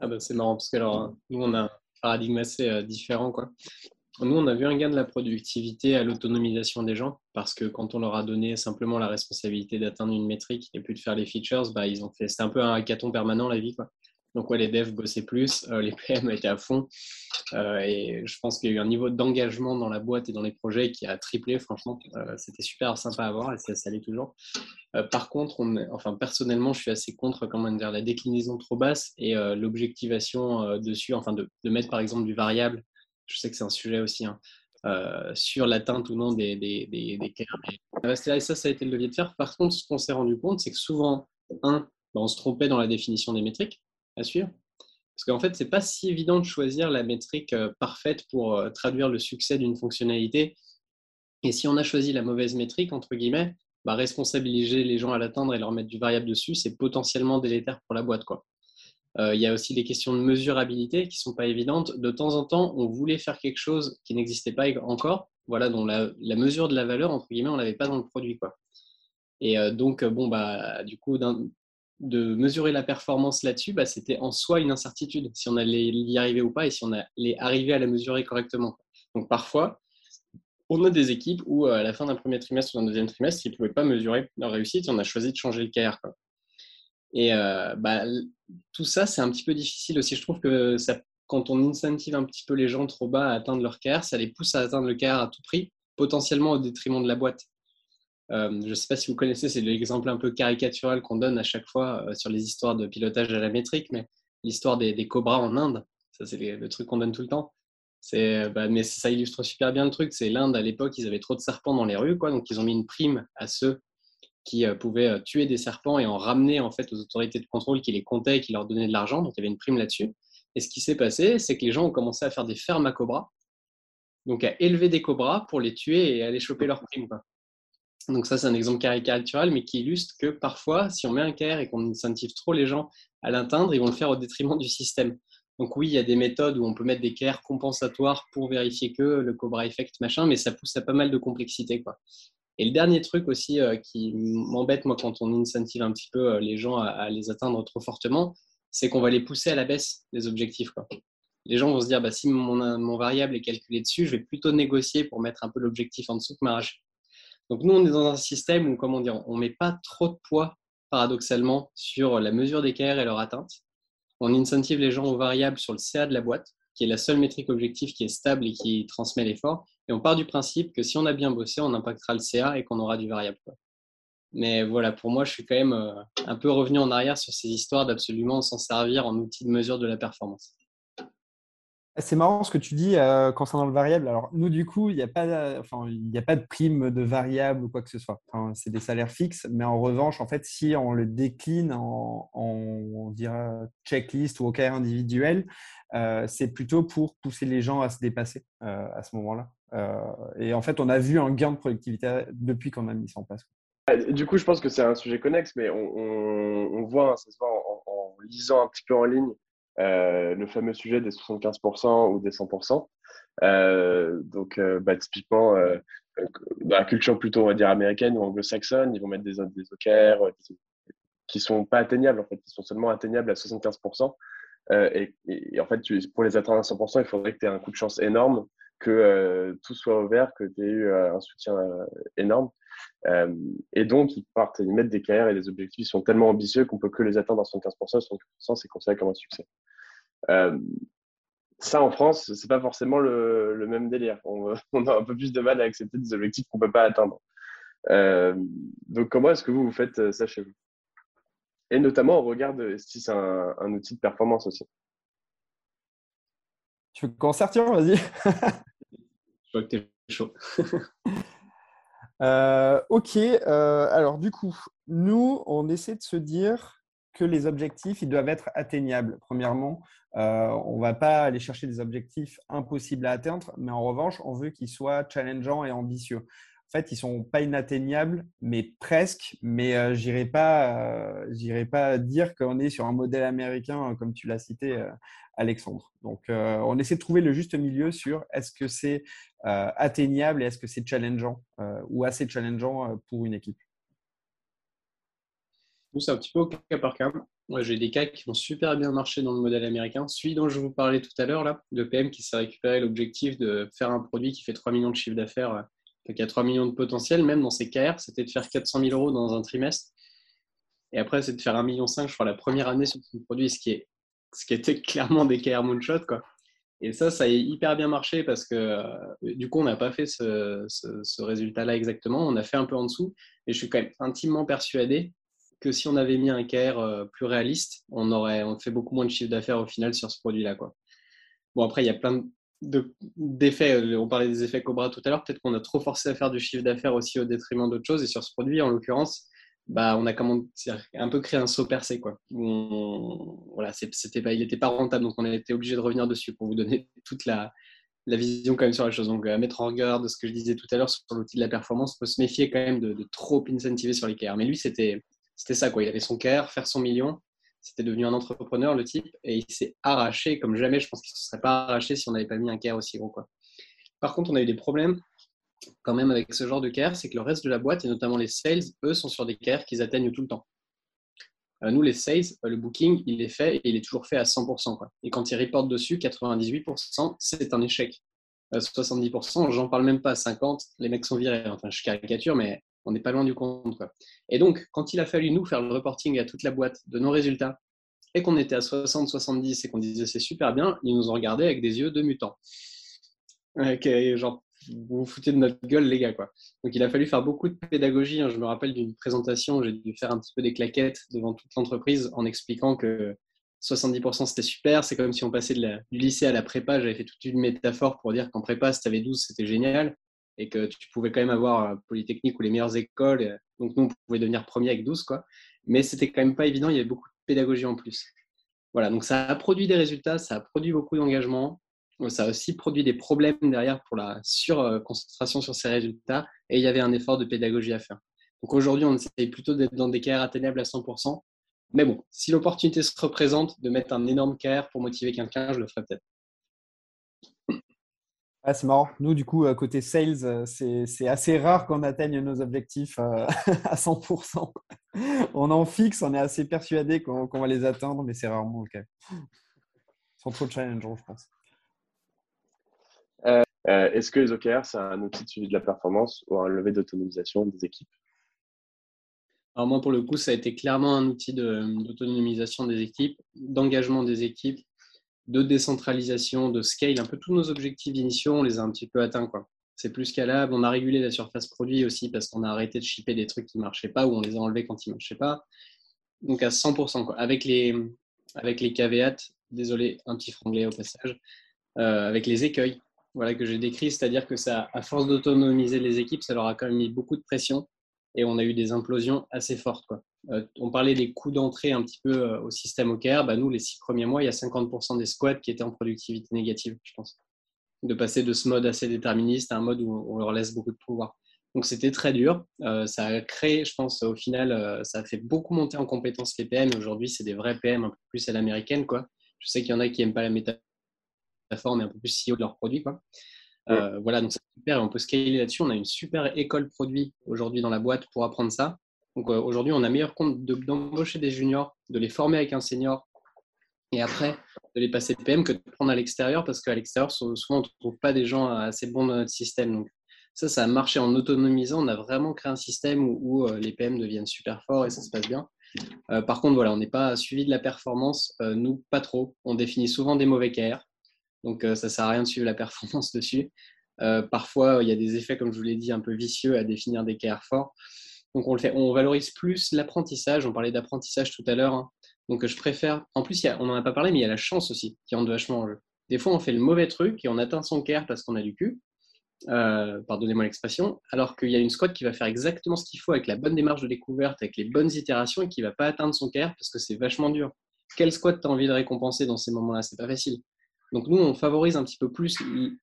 C: Ah bah, c'est marrant parce que alors, nous, on a un paradigme assez euh, différent. Quoi. Nous, on a vu un gain de la productivité à l'autonomisation des gens parce que quand on leur a donné simplement la responsabilité d'atteindre une métrique et puis de faire les features, bah, ils ont fait. C'était un peu un hackathon permanent la vie. Quoi. Donc, ouais, les devs bossaient plus, euh, les PM étaient à fond. Euh, et je pense qu'il y a eu un niveau d'engagement dans la boîte et dans les projets qui a triplé. Franchement, euh, c'était super sympa à voir et ça, ça l'est toujours. par contre, on, enfin, personnellement, je suis assez contre comment dire, la déclinaison trop basse et l'objectivation dessus, enfin, de, mettre par exemple du variable. Je sais que c'est un sujet aussi. Hein, sur l'atteinte ou non des, des, des, des ça, ça a été le levier de faire. Par contre, ce qu'on s'est rendu compte, c'est que souvent, un, ben, on se trompait dans la définition des métriques suivre. Parce qu'en fait, ce n'est pas si évident de choisir la métrique euh, parfaite pour euh, traduire le succès d'une fonctionnalité. Et si on a choisi la mauvaise métrique, entre guillemets, bah, responsabiliser les gens à l'atteindre et leur mettre du variable dessus, c'est potentiellement délétère pour la boîte. Quoi. Euh, il y a aussi des questions de mesurabilité qui sont pas évidentes. De temps en temps, on voulait faire quelque chose qui n'existait pas encore, voilà, dont la, mesure de la valeur, entre guillemets, on ne l'avait pas dans le produit. Quoi. Et donc, bon, bah, du coup, de mesurer la performance là-dessus, bah, c'était en soi une incertitude, si on allait y arriver ou pas et si on allait arriver à la mesurer correctement. Donc parfois, on a des équipes où à la fin d'un premier trimestre ou d'un deuxième trimestre, ils ne pouvaient pas mesurer leur réussite et on a choisi de changer le KR. Et euh, bah, tout ça, c'est un petit peu difficile aussi. Je trouve que ça quand on incentive un petit peu les gens trop bas à atteindre leur CAR, ça les pousse à atteindre le CAR à tout prix, potentiellement au détriment de la boîte. Euh, je ne sais pas si vous connaissez, c'est l'exemple un peu caricatural qu'on donne à chaque fois euh, sur les histoires de pilotage à la métrique, mais l'histoire des, cobras en Inde, ça c'est le truc qu'on donne tout le temps. Bah, mais ça illustre super bien le truc. C'est l'Inde à l'époque, ils avaient trop de serpents dans les rues, quoi, donc ils ont mis une prime à ceux qui euh, pouvaient tuer des serpents et en ramener en fait aux autorités de contrôle qui les comptaient et qui leur donnaient de l'argent. Donc il y avait une prime là-dessus. Et ce qui s'est passé, c'est que les gens ont commencé à faire des fermes à cobras, donc à élever des cobras pour les tuer et aller choper leur prime. Donc ça, c'est un exemple caricatural, mais qui illustre que parfois, si on met un CARE et qu'on incentive trop les gens à l'atteindre, ils vont le faire au détriment du système. Donc oui, il y a des méthodes où on peut mettre des CARE compensatoires pour vérifier que le Cobra Effect, machin, mais ça pousse à pas mal de complexité. Quoi. Et le dernier truc aussi euh, qui m'embête, moi, quand on incentive un petit peu euh, les gens à, les atteindre trop fortement, c'est qu'on va les pousser à la baisse, les objectifs. Quoi. Les gens vont se dire, bah, si mon, variable est calculé dessus, je vais plutôt négocier pour mettre un peu l'objectif en dessous que ma donc nous, on est dans un système où, comment dire, on ne met pas trop de poids, paradoxalement, sur la mesure des KR et leur atteinte. On incentive les gens aux variables sur le CA de la boîte, qui est la seule métrique objective qui est stable et qui transmet l'effort. Et on part du principe que si on a bien bossé, on impactera le CA et qu'on aura du variable. Mais voilà, pour moi, je suis quand même euh, un peu revenu en arrière sur ces histoires d'absolument s'en servir en outil de mesure de la performance.
B: C'est marrant ce que tu dis euh, concernant le variable. Alors, nous, du coup, il n'y a, pas, enfin, a pas de prime de variable ou quoi que ce soit. c'est des salaires fixes. Mais en revanche, en fait, si on le décline en, on checklist ou OKR individuel, euh, c'est plutôt pour pousser les gens à se dépasser euh, à ce moment-là. et en fait, on a vu un gain de productivité depuis qu'on a mis ça en place.
D: Du coup, je pense que c'est un sujet connexe, mais on, voit, hein, ça se voit en lisant un petit peu en ligne euh, le fameux sujet des 75% ou des 100%. Euh, donc, euh, bah, typiquement, dans la culture plutôt, on va dire, américaine ou anglo-saxonne, ils vont mettre des, des qui ne sont pas atteignables, en fait, qui sont seulement atteignables à 75%. Et, en fait, pour les atteindre à 100%, il faudrait que tu aies un coup de chance énorme, que tout soit ouvert, que tu aies eu un soutien énorme. et donc, ils partent, ils mettent des KR et des objectifs qui sont tellement ambitieux qu'on peut que les atteindre à 75%. 75%, c'est considéré comme un succès. Euh, ça, en France, c'est pas forcément le, même délire. (laughs) On, a un peu plus de mal à accepter des objectifs qu'on peut pas atteindre. Euh, donc, comment est-ce que vous, vous faites euh, ça chez vous? Et notamment, on regarde si c'est un, outil de performance aussi.
B: Tu veux qu'on sortir Vas-y.
C: Je vois que tu es chaud. (laughs)
B: ok, alors du coup, nous, on essaie de se dire que les objectifs, ils doivent être atteignables. Premièrement, euh, on ne va pas aller chercher des objectifs impossibles à atteindre, mais en revanche, on veut qu'ils soient challengeants et ambitieux. En fait, ils sont pas inatteignables, mais presque. Mais euh, je n'irai pas, euh, pas dire qu'on est sur un modèle américain, comme tu l'as cité, Alexandre. Donc, on essaie de trouver le juste milieu sur est-ce que c'est atteignable et est-ce que c'est challengeant ou assez challengeant pour une équipe.
C: C'est un petit peu au cas par cas. Moi, j'ai des cas qui vont super bien marcher dans le modèle américain. Celui dont je vous parlais tout à l'heure, là, de PM qui s'est récupéré l'objectif de faire un produit qui fait 3 millions de chiffre d'affaires, euh, qui a 3 millions de potentiel, même dans ses KR, c'était de faire 400 000 euros dans un trimestre. Et après, c'est de faire 1,5 million, je crois, la première année sur ce produit, ce qui, est, ce qui était (laughs) clairement des KR Moonshot. Quoi. Et ça, ça a hyper bien marché parce que euh, du coup, on n'a pas fait ce, ce résultat-là exactement. On a fait un peu en dessous. Et je suis quand même intimement persuadé que si on avait mis un KR euh, plus réaliste, on aurait on fait beaucoup moins de chiffre d'affaires au final sur ce produit-là. Bon, après, il y a plein d'effets. Euh, on parlait des effets Cobra tout à l'heure. Peut-être qu'on a trop forcé à faire du chiffre d'affaires aussi au détriment d'autres choses. Et sur ce produit, en l'occurrence, bah, on a un peu créé un saut percé. Quoi. voilà, c'était pas, il n'était pas rentable, donc on a été obligé de revenir dessus pour vous donner (laughs) toute la, vision quand même sur la chose. Donc, à mettre en regard de ce que je disais tout à l'heure sur l'outil de la performance, il faut se méfier quand même de, de trop incentiver sur les KR. Mais lui, c'était c'était ça, quoi. Il avait son cœur, faire son million. C'était devenu un entrepreneur, le type, et il s'est arraché comme jamais. Je pense qu'il ne se serait pas arraché si on n'avait pas mis un CARE aussi gros. Par contre, on a eu des problèmes quand même avec ce genre de CARE, c'est que le reste de la boîte, et notamment les sales, eux, sont sur des CARE qu'ils atteignent tout le temps. Euh, nous, les sales, euh, le booking, il est fait et il est toujours fait à 100%. Quoi. Et quand ils reportent dessus, 98%, c'est un échec. 70%, euh, j'en parle même pas, 50%, les mecs sont virés. Enfin, je caricature, mais on n'est pas loin du compte. Et donc, quand il a fallu nous faire le reporting à toute la boîte de nos résultats et qu'on était à 60-70 et qu'on disait c'est super bien, ils nous ont regardé avec des yeux de mutants. genre, vous vous foutez de notre gueule, les gars. Quoi. Donc il a fallu faire beaucoup de pédagogie. Hein. Je me rappelle d'une présentation, j'ai dû faire un petit peu des claquettes devant toute l'entreprise en expliquant que 70% c'était super. C'est comme si on passait du lycée à la prépa. J'avais fait toute une métaphore pour dire qu'en prépa, si tu avais 12, c'était génial et que tu pouvais quand même avoir Polytechnique ou les meilleures écoles. Donc nous, on pouvait devenir premier avec 12. Quoi. Mais c'était quand même pas évident. Il y avait beaucoup de pédagogie en plus. Voilà, donc ça a produit des résultats, ça a produit beaucoup d'engagement. Ça a aussi produit des problèmes derrière pour la surconcentration sur ces résultats et il y avait un effort de pédagogie à faire. Donc aujourd'hui, on essaye plutôt d'être dans des KR atteignables à 100%. Mais bon, si l'opportunité se représente de mettre un énorme KR pour motiver quelqu'un, je le ferai peut-être.
B: Ah, c'est marrant. Nous, du coup, côté sales, euh, c'est assez rare qu'on atteigne nos objectifs euh, (laughs) à 100%. On en fixe, on est assez persuadé qu'on va les atteindre, mais c'est rarement le cas. Sans trop de challenge, je pense.
D: Euh, est-ce que les OKR, c'est un outil de suivi de la performance ou un levier d'autonomisation des équipes?
C: Alors moi, pour le coup, ça a été clairement un outil d'autonomisation des équipes, d'engagement des équipes, de décentralisation, de scale. Un peu tous nos objectifs initiaux, on les a un petit peu atteints. Quoi. C'est plus scalable. On a régulé la surface produit aussi parce qu'on a arrêté de shipper des trucs qui ne marchaient pas ou on les a enlevés quand ils ne marchaient pas. Donc à 100%. Quoi. Avec, les, avec les caveats, désolé, un petit franglais au passage, euh, avec les écueils voilà, que j'ai décrit, c'est-à-dire que ça, à force d'autonomiser les équipes, ça leur a quand même mis beaucoup de pression et on a eu des implosions assez fortes. Euh, on parlait des coûts d'entrée un petit peu euh, au système OKR. Bah, nous, les six premiers mois, il y a 50% des squads qui étaient en productivité négative, je pense. De passer de ce mode assez déterministe à un mode où on leur laisse beaucoup de pouvoir. Donc c'était très dur. Euh, ça a créé, je pense, au final, ça a fait beaucoup monter en compétences les PM. Aujourd'hui, c'est des vrais PM un peu plus à l'américaine. Je sais qu'il y en a qui n'aiment pas la métaphore mais un peu plus CEO de leurs produits. Euh, voilà, donc c'est super et on peut scaler là-dessus. On a une super école produit aujourd'hui dans la boîte pour apprendre ça. Donc euh, aujourd'hui, on a meilleur compte d'embaucher des juniors, de les former avec un senior et après de les passer PM que de prendre à l'extérieur parce qu'à l'extérieur, souvent, on ne trouve pas des gens assez bons dans notre système. Donc ça, ça a marché en autonomisant. On a vraiment créé un système où, euh, les PM deviennent super forts et ça se passe bien. par contre, voilà, on n'est pas suivi de la performance. nous, pas trop. On définit souvent des mauvais KR. Donc, ça ne sert à rien de suivre la performance (laughs) dessus. parfois, il y a des effets, comme je vous l'ai dit, un peu vicieux à définir des KR forts. Donc, on, le fait, on valorise plus l'apprentissage. On parlait d'apprentissage tout à l'heure. Hein. Donc, je préfère. En plus, on n'en a pas parlé, mais il y a la chance aussi qui rentre vachement en jeu. Des fois, on fait le mauvais truc et on atteint son KR parce qu'on a du cul. pardonnez-moi l'expression, alors qu'il y a une squad qui va faire exactement ce qu'il faut avec la bonne démarche de découverte, avec les bonnes itérations et qui ne va pas atteindre son KR parce que c'est vachement dur. Quel squad tu as envie de récompenser dans ces moments-là? C'est pas facile. Donc nous, on favorise un petit peu plus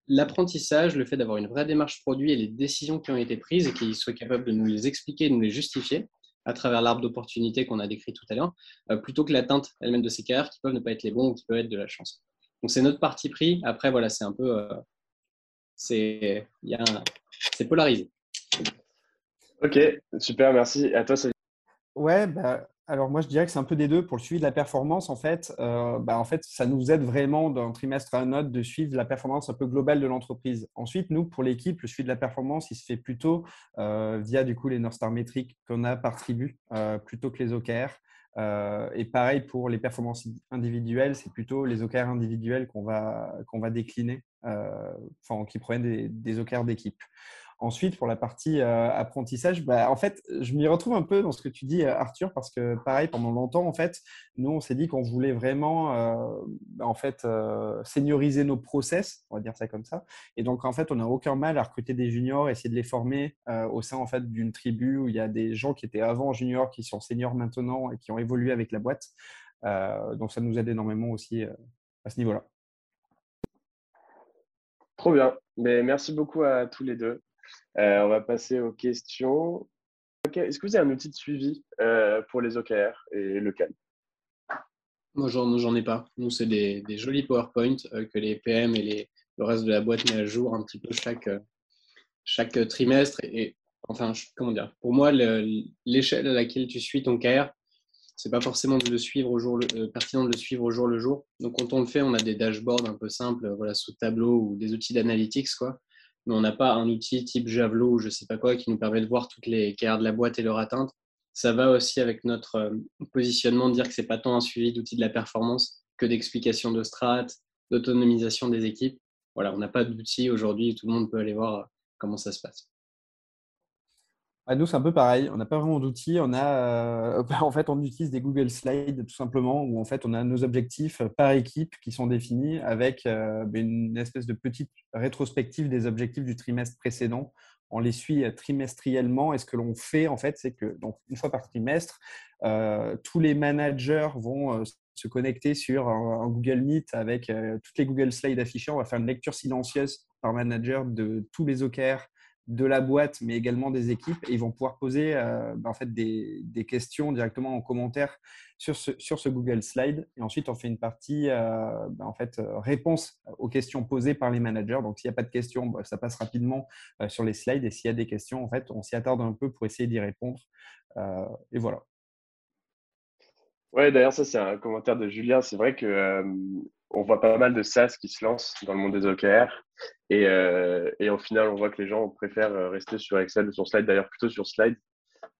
C: l'apprentissage, le fait d'avoir une vraie démarche produit et les décisions qui ont été prises et qu'ils soient capables de nous les expliquer, de nous les justifier à travers l'arbre d'opportunités qu'on a décrit tout à l'heure, euh, plutôt que l'atteinte elle-même de ces carrières qui peuvent ne pas être les bons ou qui peuvent être de la chance. Donc c'est notre parti pris. Après, voilà, c'est un peu... Euh, c'est polarisé.
D: Ok, super, merci. À toi, Salut.
B: Ouais, bah, alors moi je dirais que c'est un peu des deux. Pour le suivi de la performance, en fait, euh, bah, en fait ça nous aide vraiment d'un trimestre à un autre de suivre la performance un peu globale de l'entreprise. Ensuite, nous, pour l'équipe, le suivi de la performance, il se fait plutôt euh, via du coup les North Star métriques qu'on a par tribu, euh, plutôt que les OKR. et pareil pour les performances individuelles, c'est plutôt les OKR individuels qu'on va, décliner, enfin, qui proviennent des, des d'équipe. Ensuite, pour la partie euh, apprentissage, bah, en fait, je m'y retrouve un peu dans ce que tu dis, euh, Arthur, parce que pareil, pendant longtemps, en fait, nous, on s'est dit qu'on voulait vraiment, euh, en fait, senioriser nos process, on va dire ça comme ça. Et donc, en fait, on n'a aucun mal à recruter des juniors, essayer de les former au sein, en fait, d'une tribu où il y a des gens qui étaient avant juniors, qui sont seniors maintenant et qui ont évolué avec la boîte. donc, ça nous aide énormément aussi à ce niveau-là.
D: Trop bien. Mais merci beaucoup à tous les deux. Euh, on va passer aux questions. Est-ce que vous avez un outil de suivi euh, pour les OKR et le CAN
C: Moi, j'en ai pas. Nous, c'est des, jolis PowerPoint euh, que les PM et le reste de la boîte met à jour un petit peu chaque, trimestre. Et, enfin, comment dire? Pour moi, l'échelle à laquelle tu suis ton KR, c'est pas forcément de le suivre au jour pertinent de le suivre au jour le jour. Donc, quand on le fait, on a des dashboards un peu simples, voilà, sous tableau ou des outils d'analytics, quoi mais on n'a pas un outil type Javelot ou je ne sais pas quoi qui nous permet de voir toutes les carrières de la boîte et leur atteinte. ça va aussi avec notre positionnement de dire que c'est pas tant un suivi d'outils de la performance que d'explication de strat, d'autonomisation des équipes. Voilà, on n'a pas d'outils aujourd'hui, tout le monde peut aller voir comment ça se passe.
B: À nous, c'est un peu pareil. On n'a pas vraiment d'outils. On a, euh, (laughs) en fait, on utilise des Google Slides tout simplement, où en fait, on a nos objectifs par équipe qui sont définis avec euh, ben, une espèce de petite rétrospective des objectifs du trimestre précédent. On les suit trimestriellement. Et ce que l'on fait, en fait, c'est que donc une fois par trimestre, euh, tous les managers vont se connecter sur un, un Google Meet avec toutes les Google Slides affichées. On va faire une lecture silencieuse par manager de tous les OKR de la boîte, mais également des équipes. Et ils vont pouvoir poser euh, bah, en fait, des, questions directement en commentaire sur ce, sur ce Google Slide. Et ensuite, on fait une partie euh, bah, en fait, euh, réponse aux questions posées par les managers. Donc, s'il n'y a pas de questions, bah, ça passe rapidement sur les slides. Et s'il y a des questions, en fait, on s'y attarde un peu pour essayer d'y répondre. et voilà.
D: Ouais, d'ailleurs, ça, c'est un commentaire de Julien. C'est vrai que on voit pas mal de SaaS qui se lancent dans le monde des OKR. Et, euh, et au final, on voit que les gens préfèrent euh, rester sur Excel ou sur Slide, d'ailleurs plutôt sur Slide,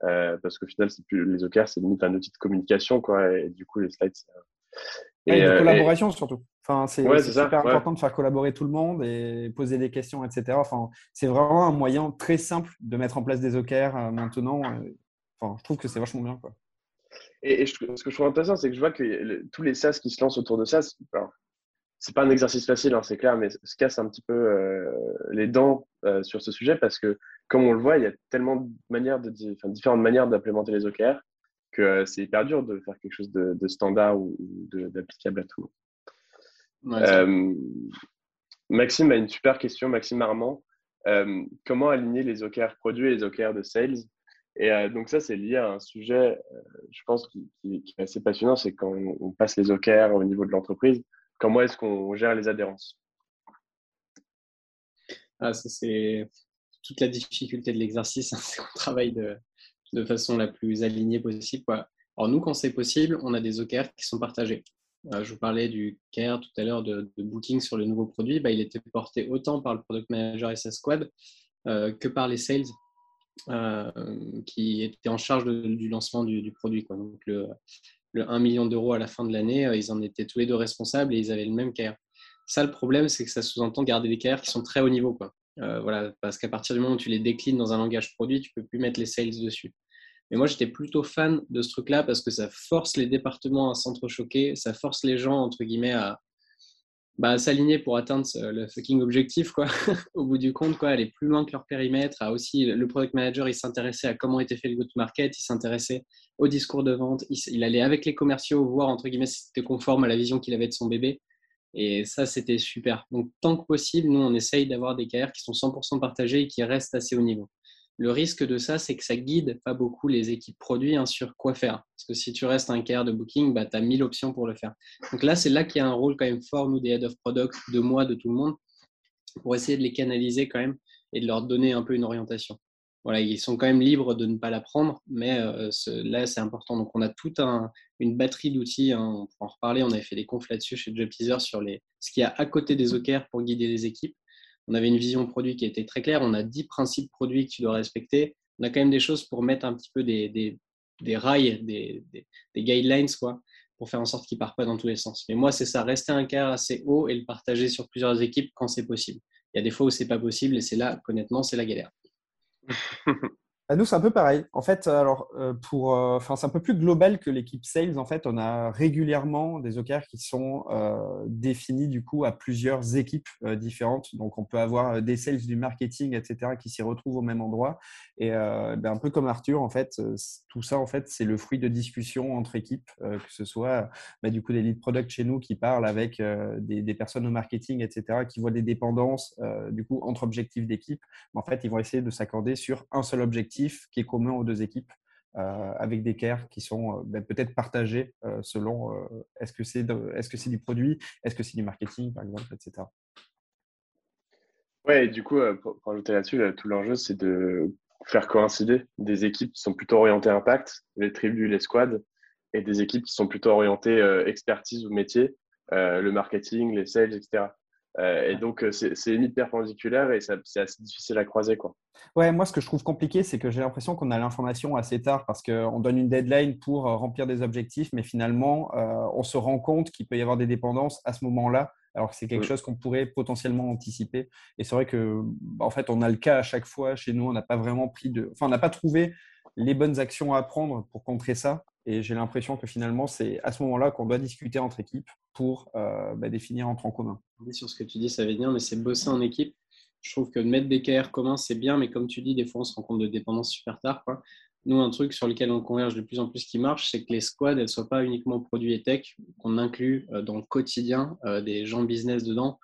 D: euh, parce qu'au final, plus, les OKR, c'est limite un outil de communication. Quoi, et du coup, les slides, c'est.
B: Et, de collaboration surtout. Enfin, c'est super important de faire collaborer tout le monde et poser des questions, etc. Enfin, c'est vraiment un moyen très simple de mettre en place des OKR maintenant. Enfin, je trouve que c'est vachement bien. Quoi.
D: Et, ce que je trouve intéressant, c'est que je vois que tous les SaaS qui se lancent autour de ça, c'est pas un exercice facile, hein, c'est clair, mais se casse un petit peu euh, les dents euh, sur ce sujet parce que, comme on le voit, il y a tellement de manières de, différentes manières d'implémenter les OKR que euh, c'est hyper dur de faire quelque chose de, standard ou, d'applicable à tout. Maxime a une super question, Maxime Armand. comment aligner les OKR produits et les OKR de sales et euh, donc ça, c'est lié à un sujet, euh, je pense, qui, est assez passionnant, c'est quand on, passe les OKR au niveau de l'entreprise, comment est-ce qu'on gère les adhérences?
C: Ah, Ça, c'est toute la difficulté de l'exercice, hein, (laughs) c'est qu'on travaille de, de, façon la plus alignée possible. Quoi. Alors nous, quand c'est possible, on a des OKR qui sont partagés. Euh, je vous parlais du care tout à l'heure de, booking sur le nouveau produit. Bah, il était porté autant par le product manager et sa squad que par les sales qui était en charge du lancement du, produit. Donc le, 1 million d'euros à la fin de l'année, euh, ils en étaient tous les deux responsables et ils avaient le même KR. Ça, le problème, c'est que ça sous-entend garder des KR qui sont très haut niveau. Quoi. Euh, voilà, parce qu'à partir du moment où tu les déclines dans un langage produit, tu peux plus mettre les sales dessus. Mais moi, j'étais plutôt fan de ce truc-là parce que ça force les départements à s'entrechoquer, ça force les gens, entre guillemets, à, bah, s'aligner pour atteindre le fucking objectif, quoi. (laughs) Au bout du compte, quoi, aller plus loin que leur périmètre. A aussi, le product manager, il s'intéressait à comment était fait le go-to-market, il s'intéressait au discours de vente, il, allait avec les commerciaux voir, entre guillemets, si c'était conforme à la vision qu'il avait de son bébé. Et ça, c'était super. Donc, tant que possible, nous, on essaye d'avoir des carrières qui sont 100% partagées et qui restent assez haut niveau. Le risque de ça, c'est que ça guide pas beaucoup les équipes produits hein, sur quoi faire. Parce que si tu restes un care de booking, bah, tu as 1000 options pour le faire. Donc là, c'est là qu'il y a un rôle quand même fort, nous, des head of product, de moi, de tout le monde, pour essayer de les canaliser quand même et de leur donner un peu une orientation. Ils sont quand même libres de ne pas la prendre, mais euh, là, c'est important. Donc, on a toute un, une batterie d'outils. Hein, on pourra en reparler. On avait fait des confs là-dessus chez Job Teaser sur ce qu'il y a à côté des OKR pour guider les équipes on avait une vision produit qui était très claire. On a 10 principes produits que tu dois respecter. On a quand même des choses pour mettre un petit peu des, rails, des, guidelines, quoi, pour faire en sorte qu'ils ne partent pas dans tous les sens. Mais moi, c'est ça, rester un quart assez haut et le partager sur plusieurs équipes quand c'est possible. Il y a des fois où c'est pas possible et c'est là, honnêtement, c'est la galère. (laughs)
B: Bah, nous, c'est un peu pareil. En fait, alors, euh, pour, euh, enfin, c'est un peu plus global que l'équipe sales. En fait, on a régulièrement des OKR qui sont euh, définis du coup à plusieurs équipes différentes. Donc, on peut avoir des sales du marketing, etc., qui s'y retrouvent au même endroit. Et ben, un peu comme Arthur, en fait, tout ça, en fait, c'est le fruit de discussions entre équipes, que ce soit bah, du coup des lead product chez nous qui parlent avec des, personnes au marketing, etc., qui voient des dépendances du coup entre objectifs d'équipe. En fait, ils vont essayer de s'accorder sur un seul objectif qui est commun aux deux équipes. Euh, avec des cares qui sont euh, ben, peut-être partagés euh, selon est-ce que c'est est-ce que c'est du produit, est-ce que c'est du marketing par exemple, etc.
D: Ouais, du coup, pour, ajouter là-dessus, tout l'enjeu c'est de faire coïncider des équipes qui sont plutôt orientées impact, les tribus, les squads, et des équipes qui sont plutôt orientées expertise ou métier, le marketing, les sales, etc. et donc, c'est limite perpendiculaire et c'est assez difficile à croiser. Quoi.
B: Ouais, moi, ce que je trouve compliqué, c'est que j'ai l'impression qu'on a l'information assez tard parce qu'on donne une deadline pour remplir des objectifs, mais finalement, on se rend compte qu'il peut y avoir des dépendances à ce moment-là alors que c'est quelque chose qu'on pourrait potentiellement anticiper. Et c'est vrai que, bah, en fait, on a le cas à chaque fois chez nous. On n'a pas vraiment pris de, enfin, on n'a pas trouvé les bonnes actions à prendre pour contrer ça. Et j'ai l'impression que finalement, c'est à ce moment-là qu'on doit discuter entre équipes pour euh, bah, définir un en commun.
C: Sur ce que tu dis, ça veut dire, mais c'est bosser en équipe. Je trouve que mettre des KR communs, c'est bien, mais comme tu dis, des fois, on se rend compte de dépendance super tard. Nous, un truc sur lequel on converge de plus en plus qui marche, c'est que les squads, elles ne soient pas uniquement produits et tech, qu'on inclut euh, dans le quotidien euh, des gens business dedans,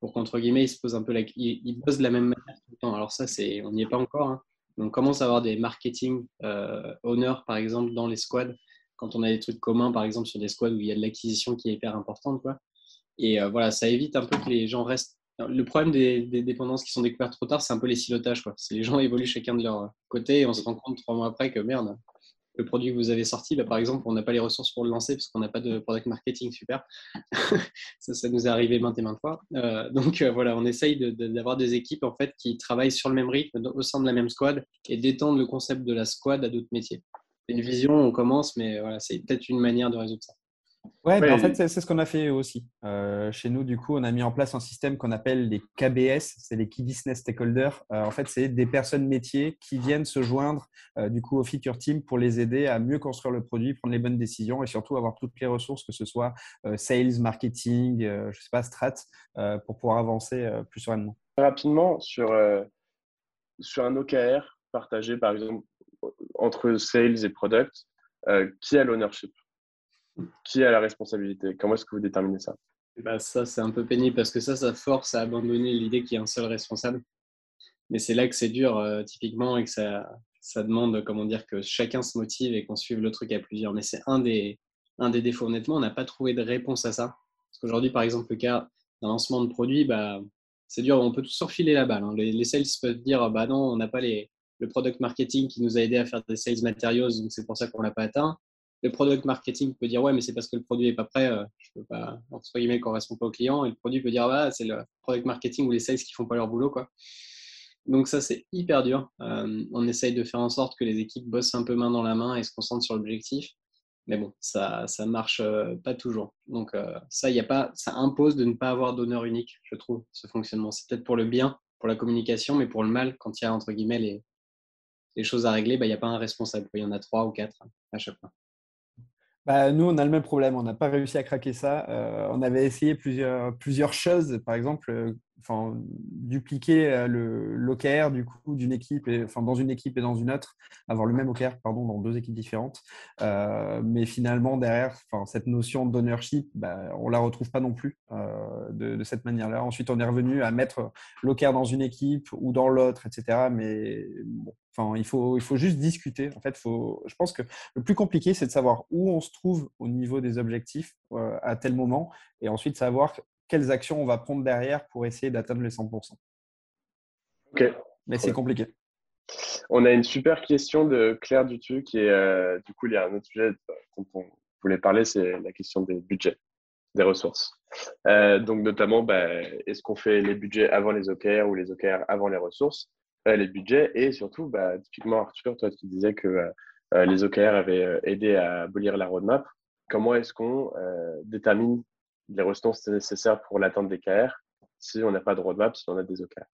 C: pour qu'entre guillemets, ils se posent un peu la... ils, bossent de la même manière tout le temps. Alors ça, on n'y est pas encore. Hein. On commence à avoir des marketing euh, owners, par exemple, dans les squads, quand on a des trucs communs, par exemple, sur des squads où il y a de l'acquisition qui est hyper importante. Quoi. Et voilà, ça évite un peu que les gens restent le problème des, dépendances qui sont découvertes trop tard, c'est un peu les silotages. Quoi. Les gens (laughs) évoluent chacun de leur côté et on se rend compte trois mois après que merde, le produit que vous avez sorti, par exemple, on n'a pas les ressources pour le lancer parce qu'on n'a pas de product marketing super. (laughs) ça, ça nous est arrivé maintes et maintes fois. Euh, donc euh, voilà, on essaye d'avoir des équipes en fait qui travaillent sur le même rythme au sein de la même squad et d'étendre le concept de la squad à d'autres métiers. Une vision, on commence, mais voilà, c'est peut-être une manière de résoudre ça.
B: Ouais, ben, en fait, c'est ce qu'on a fait aussi. Euh, chez nous, du coup, on a mis en place un système qu'on appelle les KBS, c'est les Key Business Stakeholders. Euh, en fait, c'est des personnes métiers qui viennent se joindre euh, du coup au feature team pour les aider à mieux construire le produit, prendre les bonnes décisions et surtout avoir toutes les ressources, que ce soit sales, marketing, je sais pas, strat, pour pouvoir avancer plus sereinement.
D: Rapidement sur sur un OKR partagé par exemple entre sales et product, qui a l'ownership? Qui a la responsabilité? Comment est-ce que vous déterminez ça?
C: Bah Ça, c'est un peu pénible parce que ça, ça force à abandonner l'idée qu'il y a un seul responsable. Mais c'est là que c'est dur, euh, typiquement, et que ça, ça demande, comment dire, que chacun se motive et qu'on suive le truc à plusieurs. Mais c'est un des, un des défauts. Honnêtement, on n'a pas trouvé de réponse à ça. Parce qu'aujourd'hui, par exemple, le cas d'un lancement de produit, bah, c'est dur, on peut tous surfiler la balle. Hein. Les, les, sales peuvent dire, bah non, on n'a pas les, le product marketing qui nous a aidé à faire des sales materials, donc c'est pour ça qu'on ne l'a pas atteint le product marketing peut dire ouais mais c'est parce que le produit n'est pas prêt, euh, je peux pas entre guillemets correspond pas au client et le produit peut dire bah c'est le product marketing ou les sales qui font pas leur boulot quoi. Donc ça c'est hyper dur. Euh, on essaye de faire en sorte que les équipes bossent un peu main dans la main et se concentrent sur l'objectif. Mais bon, ça ça marche euh, pas toujours. Donc ça a pas ça impose de ne pas avoir d'honneur unique, je trouve, ce fonctionnement. C'est peut-être pour le bien, pour la communication, mais pour le mal, quand il y a entre guillemets les, les choses à régler, bah, il n'y a pas un responsable. Il y en a trois ou quatre à chaque fois.
B: Bah, nous, on a le même problème. On n'a pas réussi à craquer ça. Euh, on avait essayé plusieurs, choses. Par exemple, euh, enfin, dupliquer euh, l'OKR du coup d'une équipe, enfin dans une équipe et dans une autre, avoir le même OKR pardon dans deux équipes différentes. Euh, mais finalement derrière, enfin cette notion d'ownership, bah, on la retrouve pas non plus euh, de, de, cette manière-là. Ensuite, on est revenu à mettre l'OKR dans une équipe ou dans l'autre, etc. Mais bon, enfin il faut il faut juste discuter. En fait, faut, je pense que le plus compliqué c'est de savoir où on se trouve au niveau des objectifs à tel moment et ensuite savoir quelles actions on va prendre derrière pour essayer d'atteindre les 100%.
D: Ok.
B: Mais c'est compliqué.
D: On a une super question de Claire Dutu qui est, euh, du coup, il y a un autre sujet dont on voulait parler, c'est la question des budgets, des ressources. Euh, donc, notamment, bah, est-ce qu'on fait les budgets avant les OKR ou les OKR avant les ressources, euh, les budgets, et surtout, bah, typiquement, Arthur, toi, tu disais que les OKR avaient aidé à abolir la roadmap. Comment est-ce qu'on détermine les ressources nécessaires pour l'atteinte des KR si on n'a pas de roadmap, si on a des OKR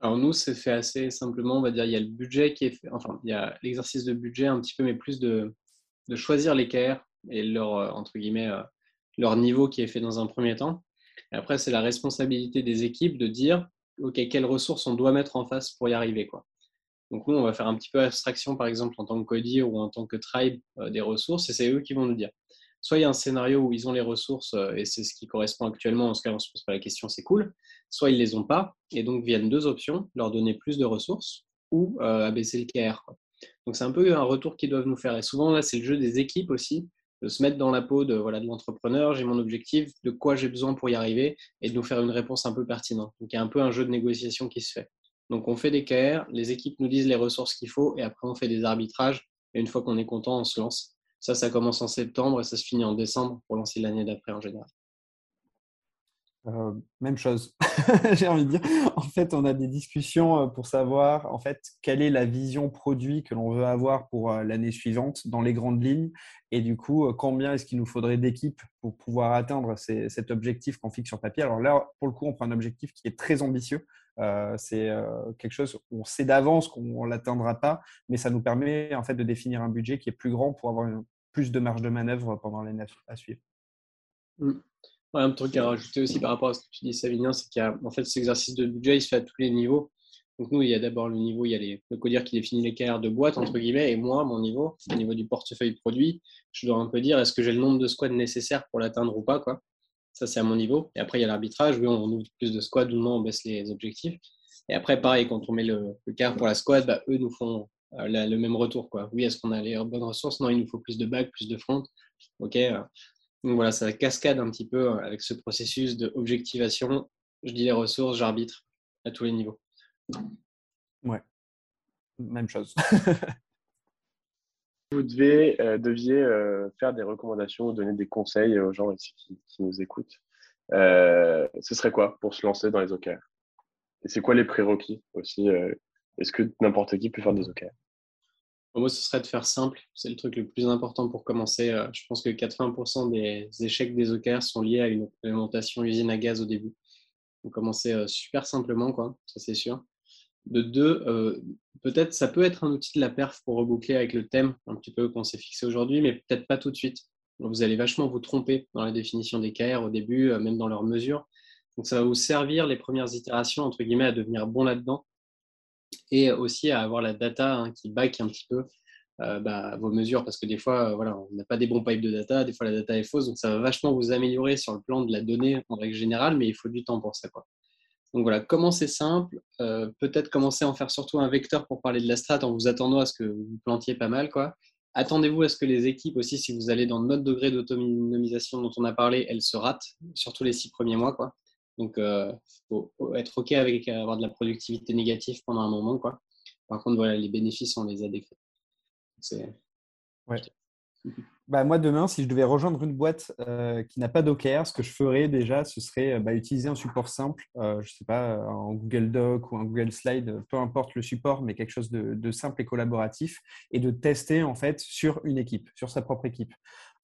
C: Alors nous, c'est fait assez simplement, on va dire, il y a le budget qui est fait, enfin, il y a l'exercice de budget un petit peu, mais plus de, de choisir les KR et leur, euh, entre guillemets, euh, leur niveau qui est fait dans un premier temps. Et après, c'est la responsabilité des équipes de dire, OK, quelles ressources on doit mettre en face pour y arriver. Quoi. Donc nous, on va faire un petit peu abstraction, par exemple, en tant que codir ou en tant que tribe euh, des ressources, et c'est eux qui vont nous dire soit il y a un scénario où ils ont les ressources euh, et c'est ce qui correspond actuellement, en ce cas on ne se pose pas la question, c'est cool, soit ils ne les ont pas et donc viennent deux options, leur donner plus de ressources ou euh, abaisser le KR. Donc c'est un peu un retour qu'ils doivent nous faire et souvent là c'est le jeu des équipes aussi de se mettre dans la peau de voilà de l'entrepreneur, j'ai mon objectif, de quoi j'ai besoin pour y arriver et de nous faire une réponse un peu pertinente. Donc il y a un peu un jeu de négociation qui se fait. Donc on fait des KR, les équipes nous disent les ressources qu'il faut et après on fait des arbitrages et une fois qu'on est content, on se lance. Ça, ça commence en septembre et ça se finit en décembre pour lancer l'année d'après en général.
B: Euh, même chose, (laughs) j'ai envie de dire. En fait, on a des discussions euh, pour savoir en fait quelle est la vision produit que l'on veut avoir pour euh, l'année suivante dans les grandes lignes, et du coup combien est-ce qu'il nous faudrait d'équipes pour pouvoir atteindre cet objectif qu'on fixe sur papier? Alors là, pour le coup, on prend un objectif qui est très ambitieux. c'est quelque chose on sait d'avance qu'on ne l'atteindra pas, mais ça nous permet en fait de définir un budget qui est plus grand pour avoir plus de marge de manœuvre pendant l'année à suivre.
C: Mmh un truc à rajouter aussi par rapport à ce que tu dis, Savinien, c'est qu'en fait, cet exercice de budget, il se fait à tous les niveaux. Donc, nous, il y a d'abord le niveau, il y a les, le codir qui définit les carrières de boîte, entre guillemets, et moi, mon niveau, au niveau du portefeuille produit, je dois un peu dire est-ce que j'ai le nombre de squads nécessaires pour l'atteindre ou pas, quoi? Ça, c'est à mon niveau. Et après, il y a l'arbitrage. Oui, on ouvre plus de squads ou non, on baisse les objectifs. Et après, pareil, quand on met le, le pour la squad, bah, eux nous font euh, le même retour. Quoi. Oui, est-ce qu'on a les bonnes ressources? Non, il nous faut plus de bacs, plus de front. OK. Euh, donc voilà, ça cascade un petit peu euh, avec ce processus d'objectivation. Je dis les ressources, j'arbitre à tous les niveaux.
B: Ouais, même chose. (laughs)
D: Vous devez, euh, deviez euh, faire des recommandations ou donner des conseils aux gens ici qui, nous écoutent. ce serait quoi pour se lancer dans les OKR Et c'est quoi les prérequis aussi Est-ce que n'importe qui peut faire des OKR
C: moi, ce serait de faire simple. C'est le truc le plus important pour commencer. Euh, je pense que 80% des échecs des OKR sont liés à une implémentation usine à gaz au début. Donc, commencer euh, super simplement, quoi. Ça, c'est sûr. De deux, euh, peut-être ça peut être un outil de la perf pour reboucler avec le thème un petit peu qu'on s'est fixé aujourd'hui, mais peut-être pas tout de suite. vous allez vachement vous tromper dans la définition des KR au début, même dans leurs mesures. Donc, ça va vous servir les premières itérations, entre guillemets, à devenir bon là-dedans et aussi à avoir la data hein, qui back un petit peu euh, bah, vos mesures parce que des fois, euh, voilà, on n'a pas des bons pipes de data, des fois la data est fausse, donc ça va vachement vous améliorer sur le plan de la donnée en règle générale, mais il faut du temps pour ça. Quoi. Donc voilà, commencez simple, euh, peut-être commencer à en faire surtout un vecteur pour parler de la strat en vous attendant à ce que vous plantiez pas mal. Quoi. Attendez-vous à ce que les équipes aussi, si vous allez dans notre degré d'autonomisation dont on a parlé, elles se ratent, surtout les six premiers mois. Quoi. Donc, il euh, faut, être OK avec avoir de la productivité négative pendant un moment. Quoi. Par contre, voilà, les bénéfices, on les a décrits.
B: Ouais. (laughs) Bah, moi, demain, si je devais rejoindre une boîte euh, qui n'a pas d'OKR, ce que je ferais déjà, ce serait euh, bah, utiliser un support simple, je ne sais pas, en Google Doc ou un Google Slide, peu importe le support, mais quelque chose de, de, simple et collaboratif, et de tester en fait sur une équipe, sur sa propre équipe.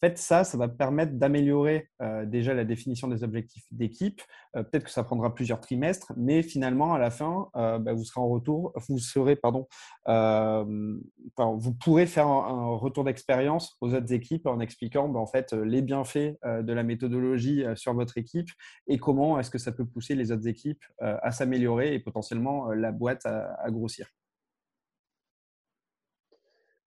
B: En fait, ça, ça va permettre d'améliorer euh, déjà la définition des objectifs d'équipe. Euh, peut-être que ça prendra plusieurs trimestres, mais finalement, à la fin, euh, bah, vous serez en retour, vous pardon, vous pourrez faire un, retour d'expérience aux autres équipes en expliquant bah, en fait les bienfaits de la méthodologie sur votre équipe et comment est-ce que ça peut pousser les autres équipes à s'améliorer et potentiellement la boîte à grossir.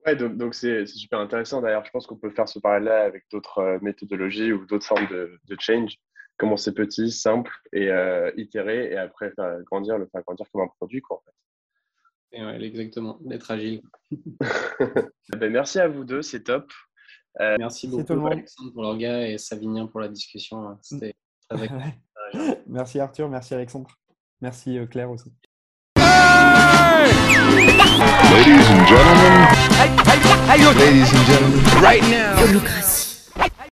D: Ouais, donc c'est super intéressant. D'ailleurs, je pense qu'on peut faire ce parallèle avec d'autres euh, méthodologies ou d'autres formes de, de, change. Commencer petit, simple et euh, itérer et après faire grandir, le faire grandir comme un produit. Quoi, en
C: fait. ouais, exactement, d'être agile. (laughs)
D: ben, merci à vous deux, c'est top.
C: Euh, merci beaucoup Alexandre pour l'orga et Savinien pour la discussion. C'était très (laughs) (laughs)
B: Merci Arthur, merci Alexandre. Merci Claire aussi.
A: Ladies and gentlemen. Ladies and gentlemen. Right now.